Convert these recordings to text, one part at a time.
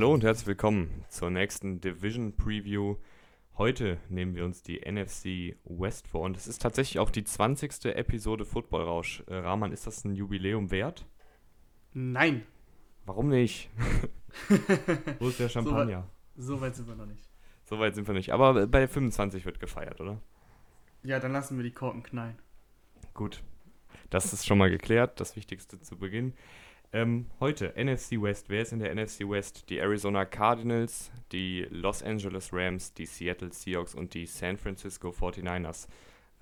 Hallo und herzlich willkommen zur nächsten Division Preview. Heute nehmen wir uns die NFC West vor und es ist tatsächlich auch die 20. Episode Football Rausch. Äh, Rahman, ist das ein Jubiläum wert? Nein. Warum nicht? Wo ist der Champagner? So so weit sind wir noch nicht. So weit sind wir nicht. Aber bei 25 wird gefeiert, oder? Ja, dann lassen wir die Korken knallen. Gut. Das ist schon mal geklärt, das Wichtigste zu Beginn. Ähm, heute NFC West. Wer ist in der NFC West? Die Arizona Cardinals, die Los Angeles Rams, die Seattle Seahawks und die San Francisco 49ers.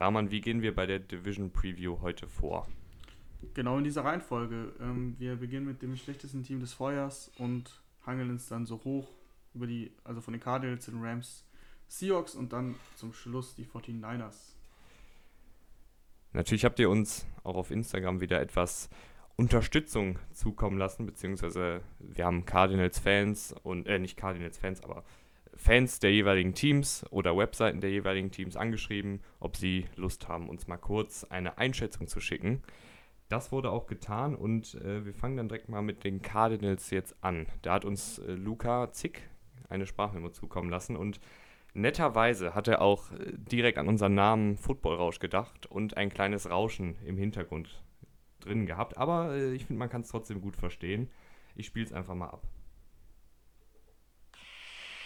Rahman, wie gehen wir bei der Division Preview heute vor? Genau in dieser Reihenfolge. Ähm, wir beginnen mit dem schlechtesten Team des Vorjahres und hangeln uns dann so hoch über die, also von den Cardinals, den Rams, Seahawks und dann zum Schluss die 49ers. Natürlich habt ihr uns auch auf Instagram wieder etwas Unterstützung zukommen lassen, beziehungsweise wir haben Cardinals-Fans und, äh, nicht Cardinals-Fans, aber Fans der jeweiligen Teams oder Webseiten der jeweiligen Teams angeschrieben, ob sie Lust haben, uns mal kurz eine Einschätzung zu schicken. Das wurde auch getan und äh, wir fangen dann direkt mal mit den Cardinals jetzt an. Da hat uns äh, Luca Zick eine Sprachmemo zukommen lassen und netterweise hat er auch äh, direkt an unseren Namen Footballrausch gedacht und ein kleines Rauschen im Hintergrund drin gehabt, aber äh, ich finde, man kann es trotzdem gut verstehen. Ich spiele es einfach mal ab.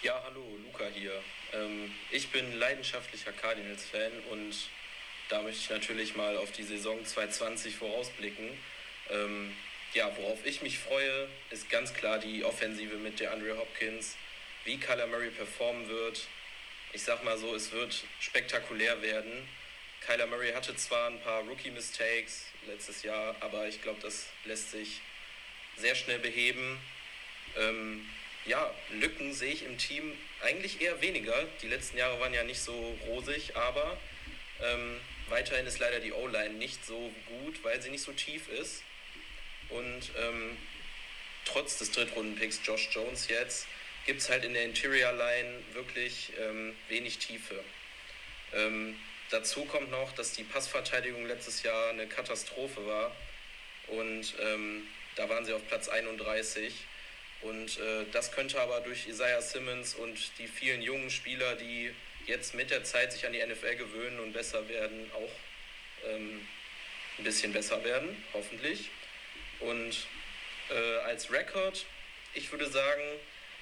Ja, hallo, Luca hier. Ähm, ich bin leidenschaftlicher Cardinals-Fan und da möchte ich natürlich mal auf die Saison 2020 vorausblicken. Ähm, ja, worauf ich mich freue, ist ganz klar die Offensive mit der Andre Hopkins, wie Kyler Murray performen wird. Ich sag mal so, es wird spektakulär werden. Kyler Murray hatte zwar ein paar Rookie-Mistakes letztes Jahr, aber ich glaube, das lässt sich sehr schnell beheben. Ähm, ja, Lücken sehe ich im Team eigentlich eher weniger. Die letzten Jahre waren ja nicht so rosig, aber ähm, weiterhin ist leider die O-Line nicht so gut, weil sie nicht so tief ist. Und ähm, trotz des Drittrunden-Picks Josh Jones jetzt gibt es halt in der Interior Line wirklich ähm, wenig Tiefe. Dazu kommt noch, dass die Passverteidigung letztes Jahr eine Katastrophe war. Und ähm, da waren sie auf Platz 31. Und äh, das könnte aber durch Isaiah Simmons und die vielen jungen Spieler, die jetzt mit der Zeit sich an die NFL gewöhnen und besser werden, auch ähm, ein bisschen besser werden, hoffentlich. Und äh, als Rekord, ich würde sagen,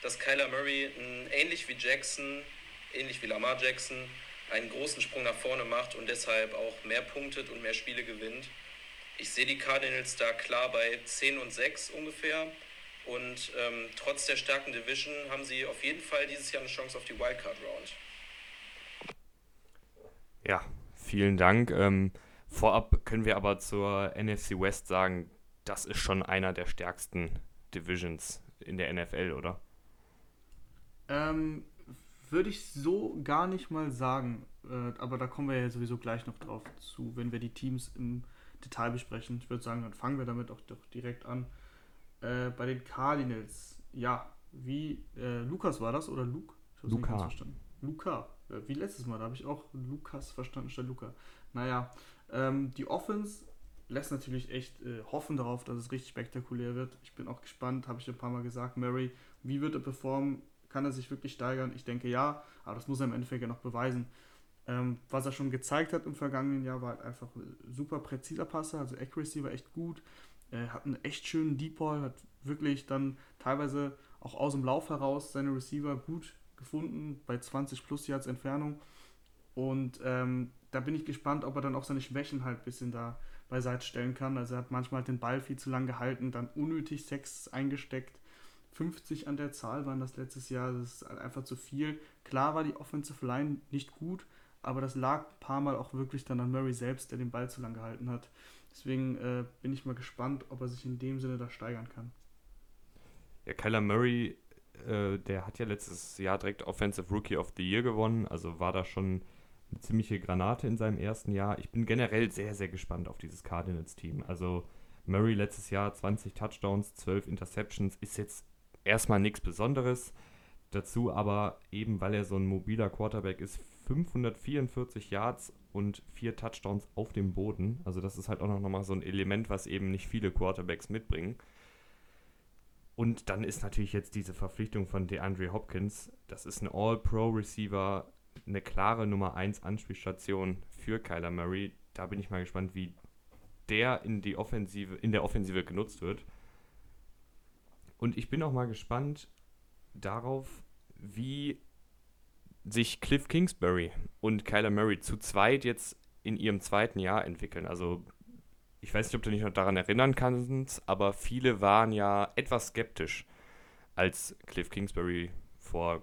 dass Kyler Murray ähnlich wie Jackson, ähnlich wie Lamar Jackson, einen großen Sprung nach vorne macht und deshalb auch mehr punktet und mehr Spiele gewinnt. Ich sehe die Cardinals da klar bei 10 und 6 ungefähr. Und ähm, trotz der starken Division haben sie auf jeden Fall dieses Jahr eine Chance auf die Wildcard Round. Ja, vielen Dank. Ähm, vorab können wir aber zur NFC West sagen, das ist schon einer der stärksten Divisions in der NFL, oder? Ähm, würde ich so gar nicht mal sagen. Äh, aber da kommen wir ja sowieso gleich noch drauf zu, wenn wir die Teams im Detail besprechen. Ich würde sagen, dann fangen wir damit auch doch direkt an. Äh, bei den Cardinals, ja, wie äh, Lukas war das oder Luke? Ich Luca. verstanden. Luca. Äh, wie letztes Mal, da habe ich auch Lukas verstanden statt Luca. Naja, ähm, die Offense lässt natürlich echt äh, hoffen darauf, dass es richtig spektakulär wird. Ich bin auch gespannt, habe ich ein paar Mal gesagt, Mary, wie wird er performen? Kann er sich wirklich steigern? Ich denke ja, aber das muss er im Endeffekt ja noch beweisen. Ähm, was er schon gezeigt hat im vergangenen Jahr, war halt einfach super präziser Passer, also Accuracy war echt gut. Er hat einen echt schönen Deep Ball, hat wirklich dann teilweise auch aus dem Lauf heraus seine Receiver gut gefunden, bei 20 plus Yards Entfernung. Und ähm, da bin ich gespannt, ob er dann auch seine Schwächen halt ein bisschen da beiseite stellen kann. Also er hat manchmal den Ball viel zu lang gehalten, dann unnötig Sex eingesteckt. 50 an der Zahl waren das letztes Jahr. Das ist einfach zu viel. Klar war die Offensive Line nicht gut, aber das lag ein paar Mal auch wirklich dann an Murray selbst, der den Ball zu lang gehalten hat. Deswegen äh, bin ich mal gespannt, ob er sich in dem Sinne da steigern kann. Ja, Kyler Murray, äh, der hat ja letztes Jahr direkt Offensive Rookie of the Year gewonnen, also war da schon eine ziemliche Granate in seinem ersten Jahr. Ich bin generell sehr, sehr gespannt auf dieses Cardinals-Team. Also Murray letztes Jahr 20 Touchdowns, 12 Interceptions, ist jetzt erstmal nichts Besonderes. Dazu aber eben, weil er so ein mobiler Quarterback ist, 544 Yards und vier Touchdowns auf dem Boden. Also das ist halt auch noch mal so ein Element, was eben nicht viele Quarterbacks mitbringen. Und dann ist natürlich jetzt diese Verpflichtung von DeAndre Hopkins, das ist ein All-Pro-Receiver, eine klare Nummer 1 Anspielstation für Kyler Murray. Da bin ich mal gespannt, wie der in die Offensive, in der Offensive genutzt wird. Und ich bin auch mal gespannt darauf, wie sich Cliff Kingsbury und Kyler Murray zu zweit jetzt in ihrem zweiten Jahr entwickeln. Also ich weiß nicht, ob du dich noch daran erinnern kannst, aber viele waren ja etwas skeptisch, als Cliff Kingsbury vor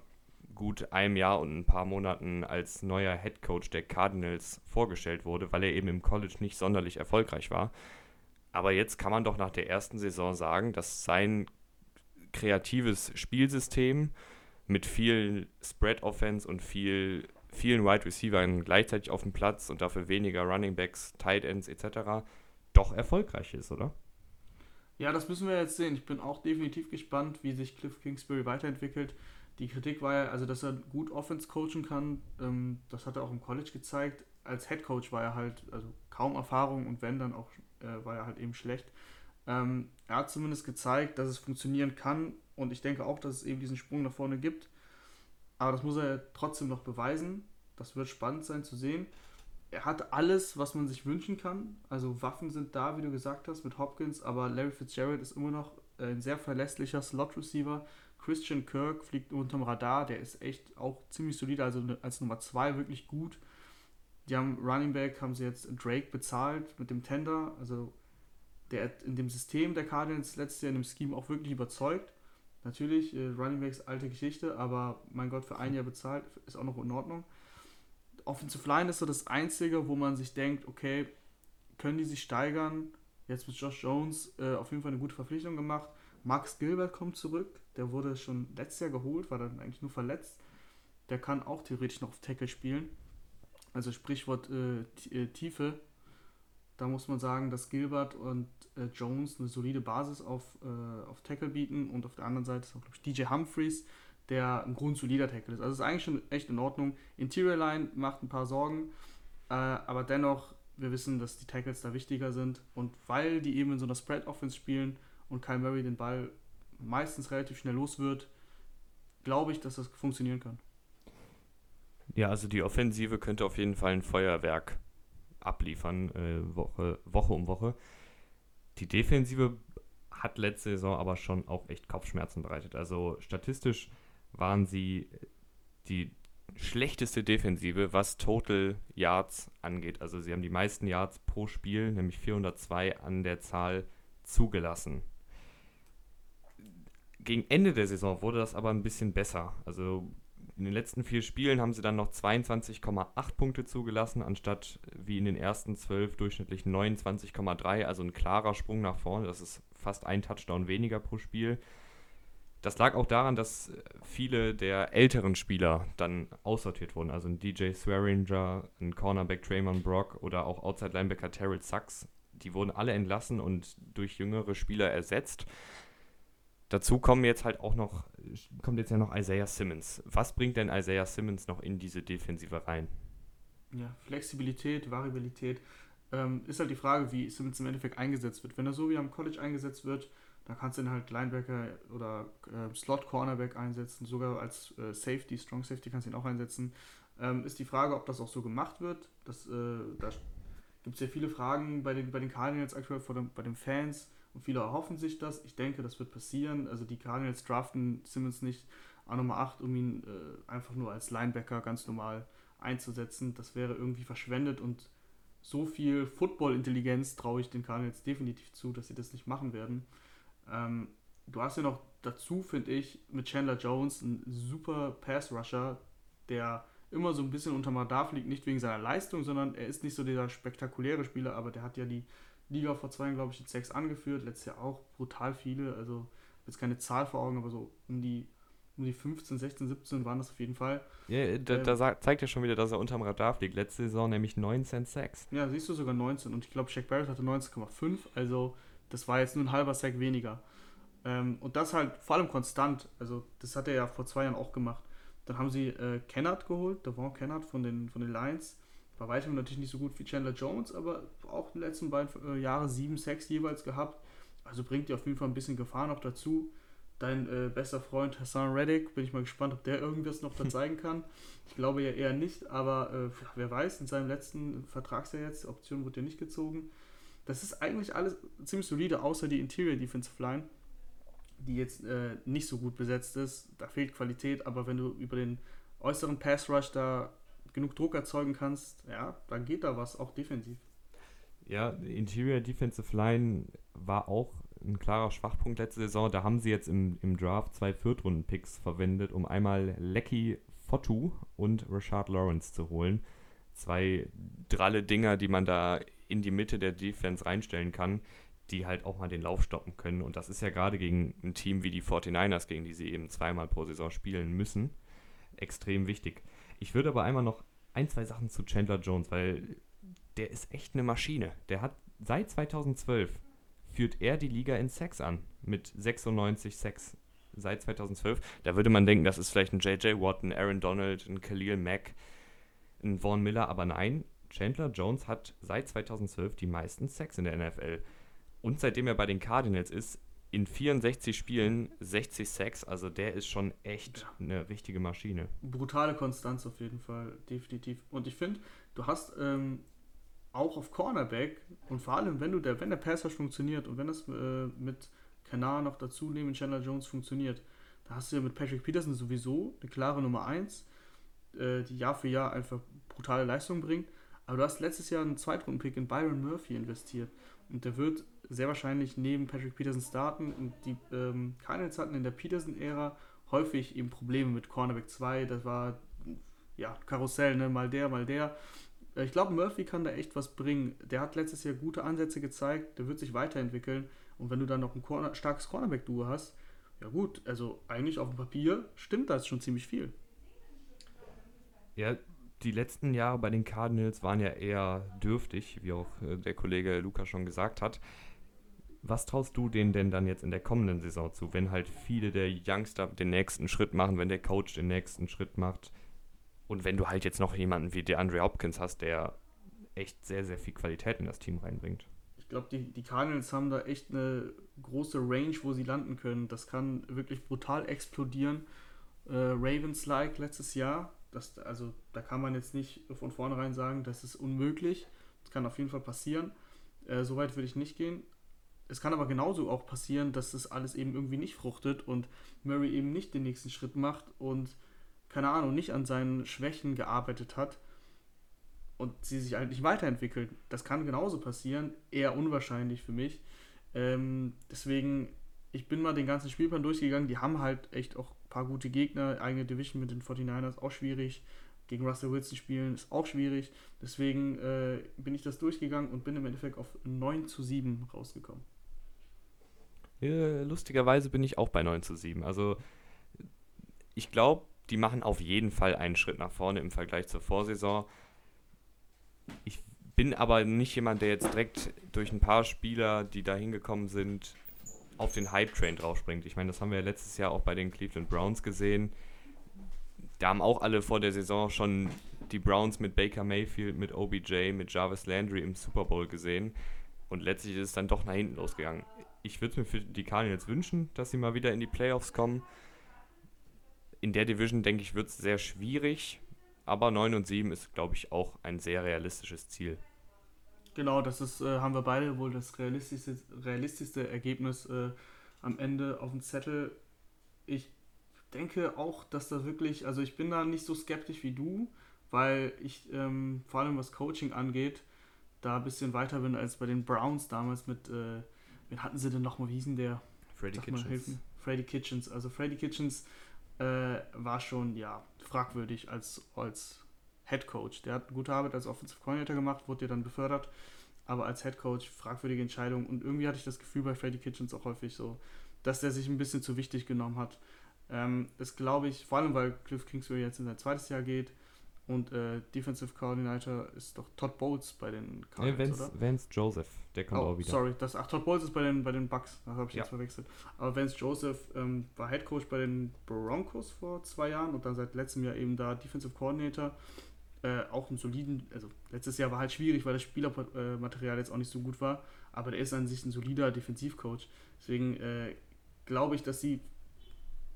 gut einem Jahr und ein paar Monaten als neuer Head Coach der Cardinals vorgestellt wurde, weil er eben im College nicht sonderlich erfolgreich war. Aber jetzt kann man doch nach der ersten Saison sagen, dass sein kreatives Spielsystem mit viel Spread Offense und viel, vielen Wide Receivers gleichzeitig auf dem Platz und dafür weniger Running Backs, Tight Ends etc. doch erfolgreich ist, oder? Ja, das müssen wir jetzt sehen. Ich bin auch definitiv gespannt, wie sich Cliff Kingsbury weiterentwickelt. Die Kritik war ja, also dass er gut Offense coachen kann, ähm, das hat er auch im College gezeigt. Als Head Coach war er halt, also kaum Erfahrung und wenn, dann auch äh, war er halt eben schlecht. Ähm, er hat zumindest gezeigt, dass es funktionieren kann und ich denke auch, dass es eben diesen Sprung nach vorne gibt. Aber das muss er trotzdem noch beweisen. Das wird spannend sein zu sehen. Er hat alles, was man sich wünschen kann. Also Waffen sind da, wie du gesagt hast, mit Hopkins, aber Larry Fitzgerald ist immer noch ein sehr verlässlicher Slot-Receiver Christian Kirk fliegt unterm Radar, der ist echt auch ziemlich solide, also als Nummer 2 wirklich gut. Die haben Running Back, haben sie jetzt Drake bezahlt mit dem Tender, also der in dem System der Cardinals letztes Jahr in dem Scheme auch wirklich überzeugt. Natürlich, äh, Running Backs alte Geschichte, aber mein Gott, für ein Jahr bezahlt ist auch noch in Ordnung. Offensive Line ist so das Einzige, wo man sich denkt, okay, können die sich steigern? Jetzt mit Josh Jones äh, auf jeden Fall eine gute Verpflichtung gemacht. Max Gilbert kommt zurück. Der wurde schon letztes Jahr geholt, war dann eigentlich nur verletzt. Der kann auch theoretisch noch auf Tackle spielen. Also Sprichwort äh, äh, Tiefe. Da muss man sagen, dass Gilbert und äh, Jones eine solide Basis auf, äh, auf Tackle bieten. Und auf der anderen Seite ist auch, glaube ich, DJ Humphreys, der ein grundsolider Tackle ist. Also ist eigentlich schon echt in Ordnung. Interior Line macht ein paar Sorgen. Äh, aber dennoch, wir wissen, dass die Tackles da wichtiger sind. Und weil die eben in so einer Spread-Offense spielen und Kyle Murray den Ball meistens relativ schnell los wird, glaube ich, dass das funktionieren kann. Ja, also die Offensive könnte auf jeden Fall ein Feuerwerk abliefern, äh, Woche, Woche um Woche. Die Defensive hat letzte Saison aber schon auch echt Kopfschmerzen bereitet. Also statistisch waren sie die schlechteste Defensive, was Total Yards angeht. Also sie haben die meisten Yards pro Spiel, nämlich 402 an der Zahl zugelassen gegen Ende der Saison wurde das aber ein bisschen besser. Also in den letzten vier Spielen haben sie dann noch 22,8 Punkte zugelassen, anstatt wie in den ersten zwölf durchschnittlich 29,3. Also ein klarer Sprung nach vorne. Das ist fast ein Touchdown weniger pro Spiel. Das lag auch daran, dass viele der älteren Spieler dann aussortiert wurden. Also ein DJ Swearinger, ein Cornerback Draymond Brock oder auch Outside Linebacker Terrell Sachs. Die wurden alle entlassen und durch jüngere Spieler ersetzt. Dazu kommen jetzt halt auch noch, kommt jetzt ja noch Isaiah Simmons. Was bringt denn Isaiah Simmons noch in diese Defensive rein? Ja, Flexibilität, Variabilität. Ähm, ist halt die Frage, wie Simmons im Endeffekt eingesetzt wird. Wenn er so wie am College eingesetzt wird, dann kannst du ihn halt Linebacker oder äh, Slot-Cornerback einsetzen, sogar als äh, Safety, Strong Safety kannst du ihn auch einsetzen. Ähm, ist die Frage, ob das auch so gemacht wird. Das, äh, da gibt es ja viele Fragen bei den, bei den Cardinals aktuell, vor dem, bei den Fans und viele erhoffen sich das. Ich denke, das wird passieren. Also die Cardinals draften Simmons nicht an Nummer 8, um ihn äh, einfach nur als Linebacker ganz normal einzusetzen. Das wäre irgendwie verschwendet und so viel Football-Intelligenz traue ich den Cardinals definitiv zu, dass sie das nicht machen werden. Ähm, du hast ja noch dazu, finde ich, mit Chandler Jones einen super Pass-Rusher, der immer so ein bisschen unter Radar fliegt, nicht wegen seiner Leistung, sondern er ist nicht so dieser spektakuläre Spieler, aber der hat ja die Liga vor zwei Jahren, glaube ich, in Sex angeführt. Letztes Jahr auch brutal viele. Also jetzt keine Zahl vor Augen, aber so um die, um die 15, 16, 17 waren das auf jeden Fall. Ja, da, ähm, da zeigt er schon wieder, dass er unterm Radar fliegt. Letzte Saison nämlich 19 Sex. Ja, siehst du sogar 19. Und ich glaube, Shaq Barrett hatte 19,5. Also das war jetzt nur ein halber Sack weniger. Ähm, und das halt vor allem konstant. Also das hat er ja vor zwei Jahren auch gemacht. Dann haben sie äh, Kennard geholt, Devon Kennard von den, von den Lions bei weitem natürlich nicht so gut wie Chandler Jones, aber auch in den letzten beiden äh, Jahren sieben Sacks jeweils gehabt. Also bringt ihr auf jeden Fall ein bisschen Gefahr noch dazu. dein äh, bester Freund Hassan Reddick, bin ich mal gespannt, ob der irgendwas noch da zeigen kann. Ich glaube ja eher nicht, aber äh, wer weiß, in seinem letzten Vertragsjahr jetzt, Option wurde ja nicht gezogen. Das ist eigentlich alles ziemlich solide, außer die Interior Defensive Line, die jetzt äh, nicht so gut besetzt ist. Da fehlt Qualität, aber wenn du über den äußeren Pass Rush da genug Druck erzeugen kannst, ja, dann geht da was, auch defensiv. Ja, Interior Defensive Line war auch ein klarer Schwachpunkt letzte Saison. Da haben sie jetzt im, im Draft zwei Viertrunden-Picks verwendet, um einmal Lecky Fotu und Rashard Lawrence zu holen. Zwei dralle Dinger, die man da in die Mitte der Defense reinstellen kann, die halt auch mal den Lauf stoppen können. Und das ist ja gerade gegen ein Team wie die 49ers, gegen die sie eben zweimal pro Saison spielen müssen, extrem wichtig. Ich würde aber einmal noch ein, zwei Sachen zu Chandler Jones, weil der ist echt eine Maschine. Der hat seit 2012 führt er die Liga in Sex an mit 96 Sex seit 2012. Da würde man denken, das ist vielleicht ein J.J. Watt, ein Aaron Donald, ein Khalil Mack, ein Vaughn Miller, aber nein, Chandler Jones hat seit 2012 die meisten Sex in der NFL. Und seitdem er bei den Cardinals ist, in 64 Spielen 60 Sex, also der ist schon echt ja. eine richtige Maschine. Brutale Konstanz auf jeden Fall, definitiv. Und ich finde, du hast ähm, auch auf Cornerback und vor allem, wenn du der, wenn der Passer funktioniert und wenn das äh, mit Kanar noch dazu nehmen, Chandler Jones funktioniert, da hast du ja mit Patrick Peterson sowieso eine klare Nummer 1, äh, die Jahr für Jahr einfach brutale Leistung bringt. Aber du hast letztes Jahr einen Zweitrunden-Pick in Byron Murphy investiert. Und der wird sehr wahrscheinlich neben Patrick Peterson starten. Und die ähm, Cardinals hatten in der Peterson-Ära häufig eben Probleme mit Cornerback 2. Das war ja Karussell, ne? mal der, mal der. Äh, ich glaube, Murphy kann da echt was bringen. Der hat letztes Jahr gute Ansätze gezeigt. Der wird sich weiterentwickeln. Und wenn du dann noch ein Corner, starkes Cornerback-Duo hast, ja gut, also eigentlich auf dem Papier stimmt das schon ziemlich viel. Ja, die letzten Jahre bei den Cardinals waren ja eher dürftig, wie auch äh, der Kollege Luca schon gesagt hat. Was traust du denen denn dann jetzt in der kommenden Saison zu, wenn halt viele der Youngster den nächsten Schritt machen, wenn der Coach den nächsten Schritt macht und wenn du halt jetzt noch jemanden wie der Andre Hopkins hast, der echt sehr, sehr viel Qualität in das Team reinbringt? Ich glaube, die, die Cardinals haben da echt eine große Range, wo sie landen können. Das kann wirklich brutal explodieren. Äh, Ravens-like letztes Jahr, das, also da kann man jetzt nicht von vornherein sagen, das ist unmöglich. Das kann auf jeden Fall passieren. Äh, Soweit würde ich nicht gehen. Es kann aber genauso auch passieren, dass das alles eben irgendwie nicht fruchtet und Murray eben nicht den nächsten Schritt macht und keine Ahnung, nicht an seinen Schwächen gearbeitet hat und sie sich halt nicht weiterentwickelt. Das kann genauso passieren, eher unwahrscheinlich für mich. Ähm, deswegen, ich bin mal den ganzen Spielplan durchgegangen. Die haben halt echt auch ein paar gute Gegner. Eigene Division mit den 49ers auch schwierig. Gegen Russell Wilson spielen ist auch schwierig. Deswegen äh, bin ich das durchgegangen und bin im Endeffekt auf 9 zu 7 rausgekommen. Ja, lustigerweise bin ich auch bei 9 zu 7. Also ich glaube, die machen auf jeden Fall einen Schritt nach vorne im Vergleich zur Vorsaison. Ich bin aber nicht jemand, der jetzt direkt durch ein paar Spieler, die da hingekommen sind, auf den Hype-Train draufspringt. Ich meine, das haben wir ja letztes Jahr auch bei den Cleveland Browns gesehen. Da haben auch alle vor der Saison schon die Browns mit Baker Mayfield, mit OBJ, mit Jarvis Landry im Super Bowl gesehen. Und letztlich ist es dann doch nach hinten losgegangen. Ich würde es mir für die Cardinals wünschen, dass sie mal wieder in die Playoffs kommen in der Division, denke ich, wird es sehr schwierig. Aber 9 und 7 ist, glaube ich, auch ein sehr realistisches Ziel. Genau, das ist, äh, haben wir beide wohl das realistischste, realistischste Ergebnis äh, am Ende auf dem Zettel. Ich denke auch, dass da wirklich, also ich bin da nicht so skeptisch wie du, weil ich ähm, vor allem was Coaching angeht, da ein bisschen weiter bin als bei den Browns damals mit, äh, wen hatten sie denn nochmal, wie hieß denn der? Freddy Kitchens. Freddy Kitchens. Also Freddy Kitchens äh, war schon ja fragwürdig als, als Head Coach. Der hat gute Arbeit als Offensive Coordinator gemacht, wurde ja dann befördert, aber als Head Coach fragwürdige Entscheidung. Und irgendwie hatte ich das Gefühl bei Freddy Kitchens auch häufig so, dass der sich ein bisschen zu wichtig genommen hat. Ähm, das glaube ich, vor allem weil Cliff Kingsbury jetzt in sein zweites Jahr geht und äh, Defensive Coordinator ist doch Todd Bowles bei den Cardinals, nee, Vance, oder? Vance Joseph, der kommt oh, auch wieder. sorry, das, ach, Todd Bowles ist bei den, bei den Bucks, das habe ich ja. jetzt verwechselt. Aber Vance Joseph ähm, war Head Coach bei den Broncos vor zwei Jahren und dann seit letztem Jahr eben da Defensive Coordinator. Äh, auch einen soliden, also letztes Jahr war halt schwierig, weil das Spielermaterial jetzt auch nicht so gut war, aber der ist an sich ein solider Defensivcoach. Deswegen äh, glaube ich, dass sie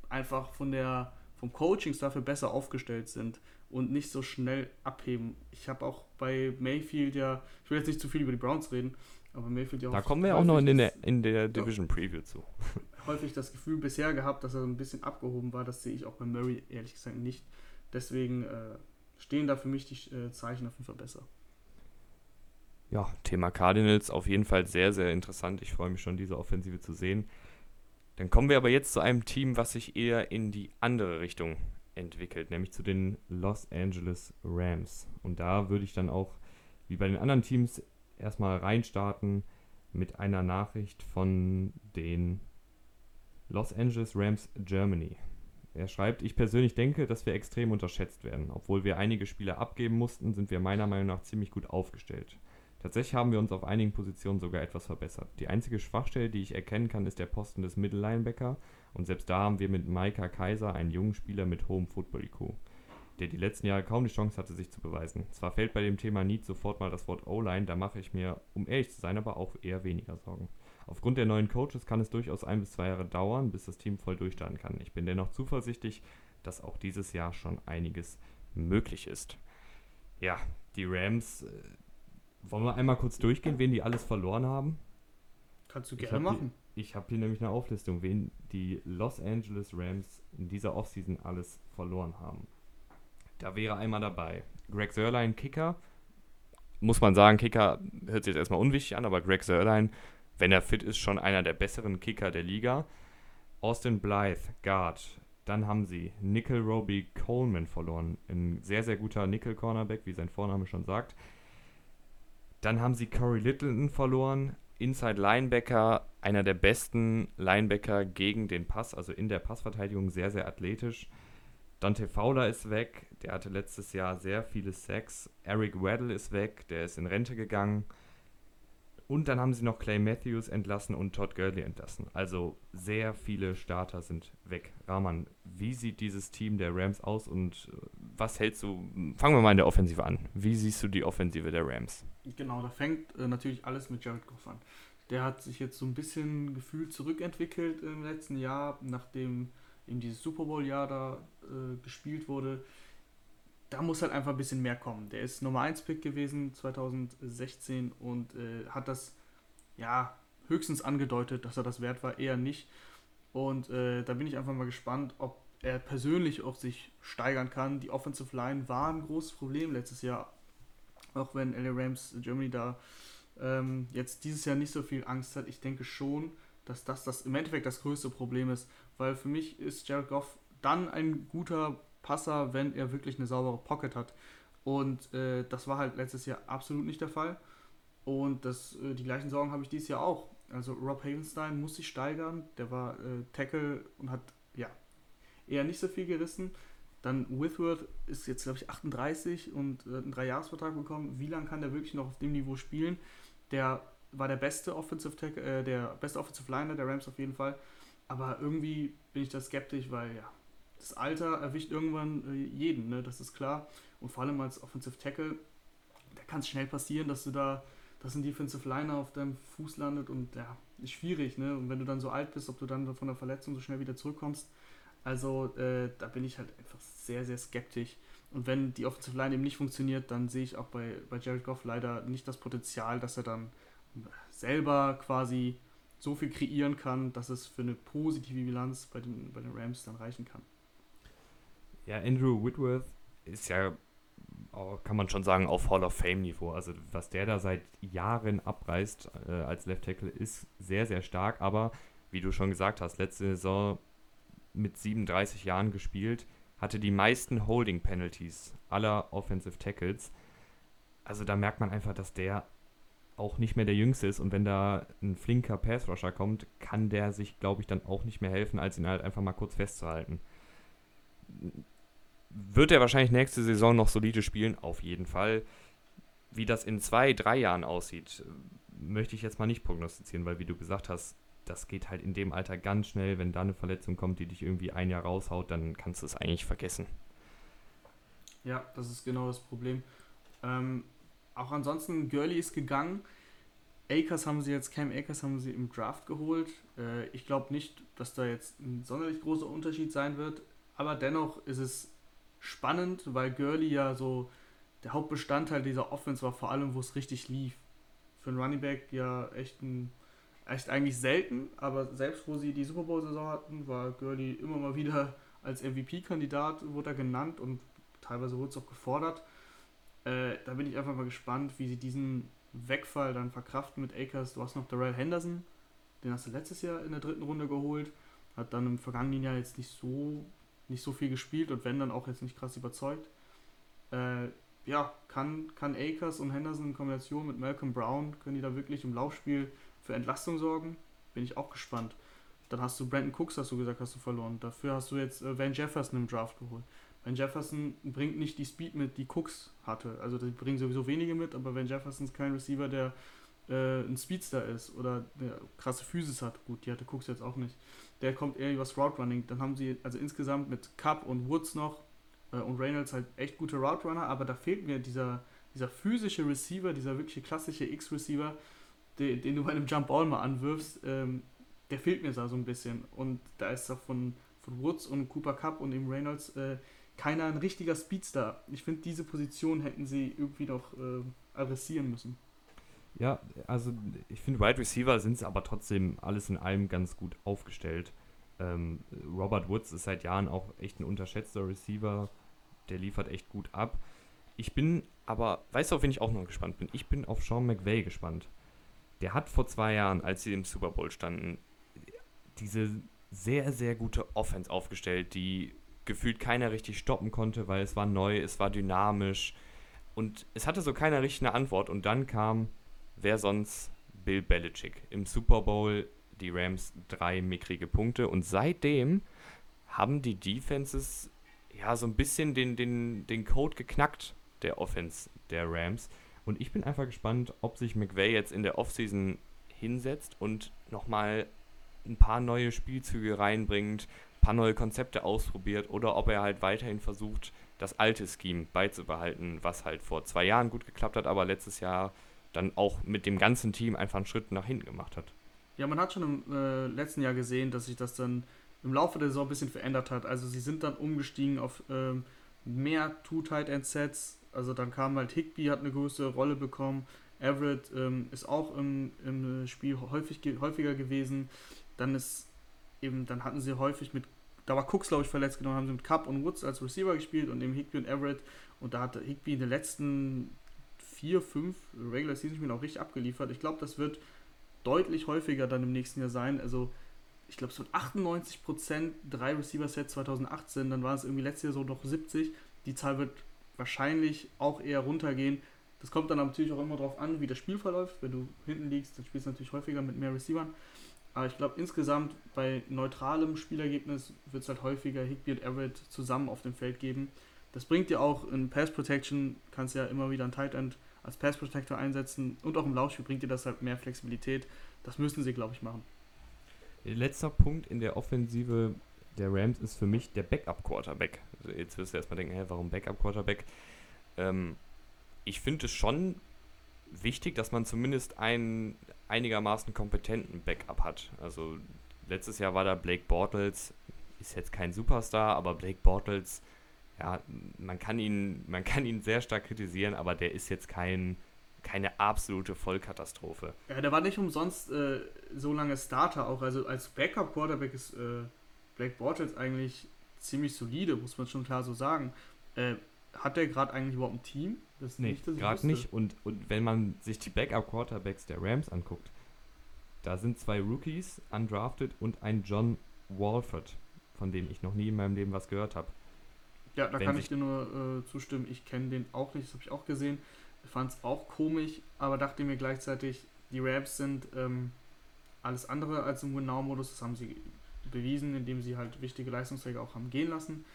einfach von der, vom Coachings dafür besser aufgestellt sind und nicht so schnell abheben. Ich habe auch bei Mayfield ja, ich will jetzt nicht zu viel über die Browns reden, aber Mayfield ja auch. Da kommen wir auch noch in der, in der Division Preview zu. Häufig das Gefühl bisher gehabt, dass er ein bisschen abgehoben war. Das sehe ich auch bei Murray ehrlich gesagt nicht. Deswegen äh, stehen da für mich die äh, Zeichen auf jeden Fall besser. Ja, Thema Cardinals auf jeden Fall sehr, sehr interessant. Ich freue mich schon, diese Offensive zu sehen. Dann kommen wir aber jetzt zu einem Team, was sich eher in die andere Richtung entwickelt, nämlich zu den Los Angeles Rams. Und da würde ich dann auch, wie bei den anderen Teams, erstmal reinstarten mit einer Nachricht von den Los Angeles Rams Germany. Er schreibt, ich persönlich denke, dass wir extrem unterschätzt werden. Obwohl wir einige Spieler abgeben mussten, sind wir meiner Meinung nach ziemlich gut aufgestellt. Tatsächlich haben wir uns auf einigen Positionen sogar etwas verbessert. Die einzige Schwachstelle, die ich erkennen kann, ist der Posten des Mittellinebacker und selbst da haben wir mit Maika Kaiser einen jungen Spieler mit hohem Football-IQ der die letzten Jahre kaum die Chance hatte, sich zu beweisen. Zwar fällt bei dem Thema Need sofort mal das Wort O-Line, da mache ich mir, um ehrlich zu sein, aber auch eher weniger Sorgen. Aufgrund der neuen Coaches kann es durchaus ein bis zwei Jahre dauern, bis das Team voll durchstarten kann. Ich bin dennoch zuversichtlich, dass auch dieses Jahr schon einiges möglich ist. Ja, die Rams, äh, wollen wir einmal kurz durchgehen, wen die alles verloren haben? Kannst du gerne ich machen. Hier, ich habe hier nämlich eine Auflistung, wen die Los Angeles Rams in dieser Offseason alles verloren haben. Da wäre einmal dabei Greg Sörlein, Kicker. Muss man sagen, Kicker hört sich jetzt erstmal unwichtig an, aber Greg Sörlein, wenn er fit ist, schon einer der besseren Kicker der Liga. Austin Blythe, Guard. Dann haben sie Nickel Roby Coleman verloren. Ein sehr, sehr guter Nickel-Cornerback, wie sein Vorname schon sagt. Dann haben sie Corey Littleton verloren. Inside Linebacker, einer der besten Linebacker gegen den Pass, also in der Passverteidigung, sehr, sehr athletisch. Dante Fowler ist weg, der hatte letztes Jahr sehr viele Sacks. Eric Weddle ist weg, der ist in Rente gegangen. Und dann haben sie noch Clay Matthews entlassen und Todd Gurley entlassen. Also sehr viele Starter sind weg. Rahman, wie sieht dieses Team der Rams aus und äh, was hältst du? Fangen wir mal in der Offensive an. Wie siehst du die Offensive der Rams? Genau, da fängt äh, natürlich alles mit Jared Goff an. Der hat sich jetzt so ein bisschen gefühlt zurückentwickelt im letzten Jahr, nachdem eben dieses Super Bowl-Jahr da äh, gespielt wurde, da muss halt einfach ein bisschen mehr kommen. Der ist Nummer 1 Pick gewesen 2016 und äh, hat das ja höchstens angedeutet, dass er das wert war, eher nicht. Und äh, da bin ich einfach mal gespannt, ob er persönlich auf sich steigern kann. Die Offensive Line war ein großes Problem letztes Jahr, auch wenn LA Rams Germany da ähm, jetzt dieses Jahr nicht so viel Angst hat. Ich denke schon, dass das, das im Endeffekt das größte Problem ist, weil für mich ist Jared Goff dann ein guter Passer, wenn er wirklich eine saubere Pocket hat. Und äh, das war halt letztes Jahr absolut nicht der Fall. Und das, äh, die gleichen Sorgen habe ich dieses Jahr auch. Also Rob Havenstein muss sich steigern. Der war äh, Tackle und hat ja eher nicht so viel gerissen. Dann Withworth ist jetzt, glaube ich, 38 und äh, einen Dreijahresvertrag bekommen. Wie lange kann der wirklich noch auf dem Niveau spielen? Der war der beste Offensive Tackle, äh, der beste Offensive Liner der Rams auf jeden Fall. Aber irgendwie bin ich da skeptisch, weil ja, das Alter erwischt irgendwann äh, jeden, ne? das ist klar. Und vor allem als Offensive Tackle, da kann es schnell passieren, dass du da, dass ein Defensive Liner auf deinem Fuß landet und ja, ist schwierig, ne? Und wenn du dann so alt bist, ob du dann von der Verletzung so schnell wieder zurückkommst. Also äh, da bin ich halt einfach sehr, sehr skeptisch. Und wenn die Offensive Line eben nicht funktioniert, dann sehe ich auch bei, bei Jared Goff leider nicht das Potenzial, dass er dann selber quasi so viel kreieren kann, dass es für eine positive Bilanz bei den, bei den Rams dann reichen kann. Ja, Andrew Whitworth ist ja, kann man schon sagen, auf Hall of Fame-Niveau. Also was der da seit Jahren abreißt äh, als Left Tackle ist sehr, sehr stark. Aber wie du schon gesagt hast, letzte Saison mit 37 Jahren gespielt, hatte die meisten Holding Penalties aller Offensive Tackles. Also da merkt man einfach, dass der auch nicht mehr der Jüngste ist und wenn da ein flinker Pass-Rusher kommt, kann der sich, glaube ich, dann auch nicht mehr helfen, als ihn halt einfach mal kurz festzuhalten. Wird er wahrscheinlich nächste Saison noch solide spielen? Auf jeden Fall. Wie das in zwei, drei Jahren aussieht, möchte ich jetzt mal nicht prognostizieren, weil wie du gesagt hast, das geht halt in dem Alter ganz schnell. Wenn da eine Verletzung kommt, die dich irgendwie ein Jahr raushaut, dann kannst du es eigentlich vergessen. Ja, das ist genau das Problem. Ähm, auch ansonsten, Gurley ist gegangen. Akers haben sie jetzt, Cam Akers haben sie im Draft geholt. Äh, ich glaube nicht, dass da jetzt ein sonderlich großer Unterschied sein wird. Aber dennoch ist es spannend, weil Gurley ja so der Hauptbestandteil dieser Offense war, vor allem wo es richtig lief. Für einen Running Back ja echt ein echt eigentlich selten, aber selbst wo sie die Super Bowl-Saison hatten, war Gurley immer mal wieder als MVP-Kandidat, wurde er genannt und teilweise wurde es auch gefordert. Äh, da bin ich einfach mal gespannt, wie sie diesen Wegfall dann verkraften mit Akers. Du hast noch Darrell Henderson, den hast du letztes Jahr in der dritten Runde geholt, hat dann im vergangenen Jahr jetzt nicht so, nicht so viel gespielt und wenn dann auch jetzt nicht krass überzeugt. Äh, ja, kann, kann Akers und Henderson in Kombination mit Malcolm Brown, können die da wirklich im Laufspiel für Entlastung sorgen? Bin ich auch gespannt. Dann hast du Brandon Cooks, hast du gesagt, hast du verloren. Dafür hast du jetzt äh, Van Jefferson im Draft geholt. Van Jefferson bringt nicht die Speed mit, die Cooks hatte. Also die bringen sowieso wenige mit, aber Van Jefferson ist kein Receiver, der äh, ein Speedster ist oder der krasse Physis hat. Gut, die hatte Cooks jetzt auch nicht. Der kommt eher übers Route Running. Dann haben sie also insgesamt mit Cup und Woods noch äh, und Reynolds halt echt gute Route Runner, aber da fehlt mir dieser, dieser physische Receiver, dieser wirkliche klassische X-Receiver, den, den, du bei einem Jump Ball mal anwirfst. Ähm, der fehlt mir da so ein bisschen. Und da ist doch von, von Woods und Cooper Cup und eben Reynolds äh, keiner ein richtiger Speedstar. Ich finde, diese Position hätten sie irgendwie noch äh, adressieren müssen. Ja, also ich finde, Wide Receiver sind es aber trotzdem alles in allem ganz gut aufgestellt. Ähm, Robert Woods ist seit Jahren auch echt ein unterschätzter Receiver. Der liefert echt gut ab. Ich bin aber, weißt du, auf wen ich auch noch gespannt bin? Ich bin auf Sean McVay gespannt. Der hat vor zwei Jahren, als sie im Super Bowl standen, diese sehr, sehr gute Offense aufgestellt, die gefühlt keiner richtig stoppen konnte, weil es war neu, es war dynamisch und es hatte so keiner richtig eine Antwort. Und dann kam, wer sonst? Bill Belichick. Im Super Bowl die Rams drei mickrige Punkte und seitdem haben die Defenses ja so ein bisschen den, den, den Code geknackt, der Offense der Rams. Und ich bin einfach gespannt, ob sich McVay jetzt in der Offseason hinsetzt und nochmal ein paar neue Spielzüge reinbringt, ein paar neue Konzepte ausprobiert oder ob er halt weiterhin versucht, das alte Scheme beizubehalten, was halt vor zwei Jahren gut geklappt hat, aber letztes Jahr dann auch mit dem ganzen Team einfach einen Schritt nach hinten gemacht hat. Ja, man hat schon im äh, letzten Jahr gesehen, dass sich das dann im Laufe der Saison ein bisschen verändert hat. Also sie sind dann umgestiegen auf ähm, mehr Two-Tight-End-Sets. Also dann kam halt Higby, hat eine größere Rolle bekommen. Everett ähm, ist auch im, im Spiel häufig, häufiger gewesen. Dann ist eben, dann hatten sie häufig mit, da war Cooks, glaube ich, verletzt, genau, haben sie mit Cup und Woods als Receiver gespielt und eben Higby und Everett. Und da hatte Higby in den letzten vier, fünf Regular Season Spielen auch richtig abgeliefert. Ich glaube, das wird deutlich häufiger dann im nächsten Jahr sein. Also ich glaube, so 98% drei Receiver-Sets 2018, dann war es irgendwie letztes Jahr so noch 70. Die Zahl wird wahrscheinlich auch eher runtergehen. Das kommt dann natürlich auch immer darauf an, wie das Spiel verläuft. Wenn du hinten liegst, dann spielst du natürlich häufiger mit mehr Receivern. Aber ich glaube, insgesamt bei neutralem Spielergebnis wird es halt häufiger Higby und Everett zusammen auf dem Feld geben. Das bringt dir auch in Pass Protection, kannst ja immer wieder ein Tight End als Pass Protector einsetzen und auch im Laufspiel bringt dir das halt mehr Flexibilität. Das müssen sie, glaube ich, machen. Letzter Punkt in der Offensive der Rams ist für mich der Backup-Quarterback. Also jetzt wirst du erstmal denken, hä, warum Backup-Quarterback? Ähm, ich finde es schon wichtig, dass man zumindest einen einigermaßen kompetenten Backup hat. Also letztes Jahr war da Blake Bortles, ist jetzt kein Superstar, aber Blake Bortles, ja, man kann ihn, man kann ihn sehr stark kritisieren, aber der ist jetzt kein, keine absolute Vollkatastrophe. Ja, der war nicht umsonst äh, so lange Starter auch. Also als Backup-Quarterback ist äh, Blake Bortles eigentlich ziemlich solide, muss man schon klar so sagen. Äh, hat der gerade eigentlich überhaupt ein Team? Das nee, gerade nicht. Und, und wenn man sich die Backup-Quarterbacks der Rams anguckt, da sind zwei Rookies undrafted und ein John Walford, von dem ich noch nie in meinem Leben was gehört habe. Ja, da wenn kann ich dir nur äh, zustimmen. Ich kenne den auch nicht, das habe ich auch gesehen. Fand es auch komisch, aber dachte mir gleichzeitig, die Rams sind ähm, alles andere als im Win-Now-Modus. Das haben sie bewiesen, indem sie halt wichtige Leistungsträger auch haben gehen lassen.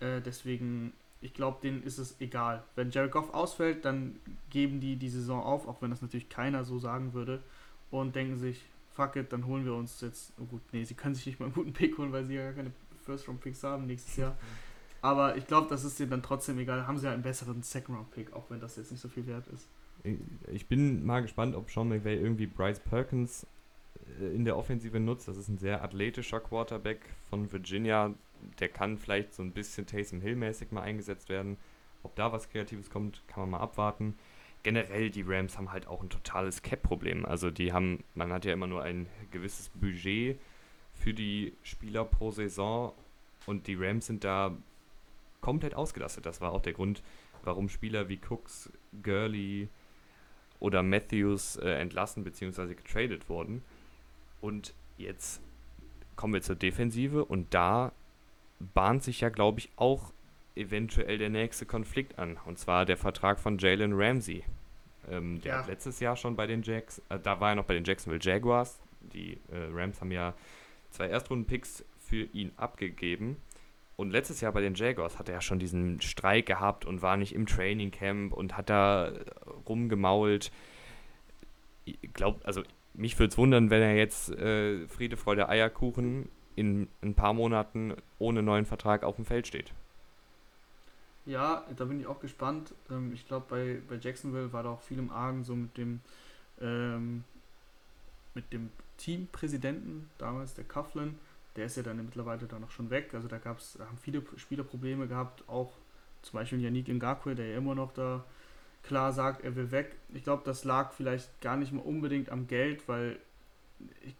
Äh, deswegen ich glaube, denen ist es egal. Wenn Jared Goff ausfällt, dann geben die die Saison auf, auch wenn das natürlich keiner so sagen würde, und denken sich, fuck it, dann holen wir uns jetzt, oh gut, nee, sie können sich nicht mal einen guten Pick holen, weil sie ja gar keine First-Round-Picks haben nächstes Jahr. Aber ich glaube, das ist denen dann trotzdem egal. Haben sie ja einen besseren Second-Round-Pick, auch wenn das jetzt nicht so viel wert ist. Ich bin mal gespannt, ob Sean McVay irgendwie Bryce Perkins in der Offensive nutzt. Das ist ein sehr athletischer Quarterback von Virginia. Der kann vielleicht so ein bisschen Taysom Hill-mäßig mal eingesetzt werden. Ob da was Kreatives kommt, kann man mal abwarten. Generell, die Rams haben halt auch ein totales Cap-Problem. Also die haben, man hat ja immer nur ein gewisses Budget für die Spieler pro Saison und die Rams sind da komplett ausgelastet. Das war auch der Grund, warum Spieler wie Cooks, Gurley oder Matthews äh, entlassen bzw. getradet wurden. Und jetzt kommen wir zur Defensive und da bahnt sich ja, glaube ich, auch eventuell der nächste Konflikt an. Und zwar der Vertrag von Jalen Ramsey. Ähm, der ja. hat letztes Jahr schon bei den Jacks, äh, da war er noch bei den Jacksonville Jaguars. Die äh, Rams haben ja zwei Erstrunden-Picks für ihn abgegeben. Und letztes Jahr bei den Jaguars hat er ja schon diesen Streik gehabt und war nicht im Training Camp und hat da rumgemault. Ich glaub, also mich würde es wundern, wenn er jetzt äh, Friede, Freude, Eierkuchen in ein paar Monaten ohne neuen Vertrag auf dem Feld steht. Ja, da bin ich auch gespannt. Ähm, ich glaube, bei, bei Jacksonville war da auch viel im Argen, so mit dem, ähm, mit dem Teampräsidenten damals, der Coughlin. Der ist ja dann mittlerweile dann auch schon weg. Also da gab's, haben viele Spieler Probleme gehabt, auch zum Beispiel Yannick Ngakwe, der ja immer noch da klar sagt, er will weg. Ich glaube, das lag vielleicht gar nicht mal unbedingt am Geld, weil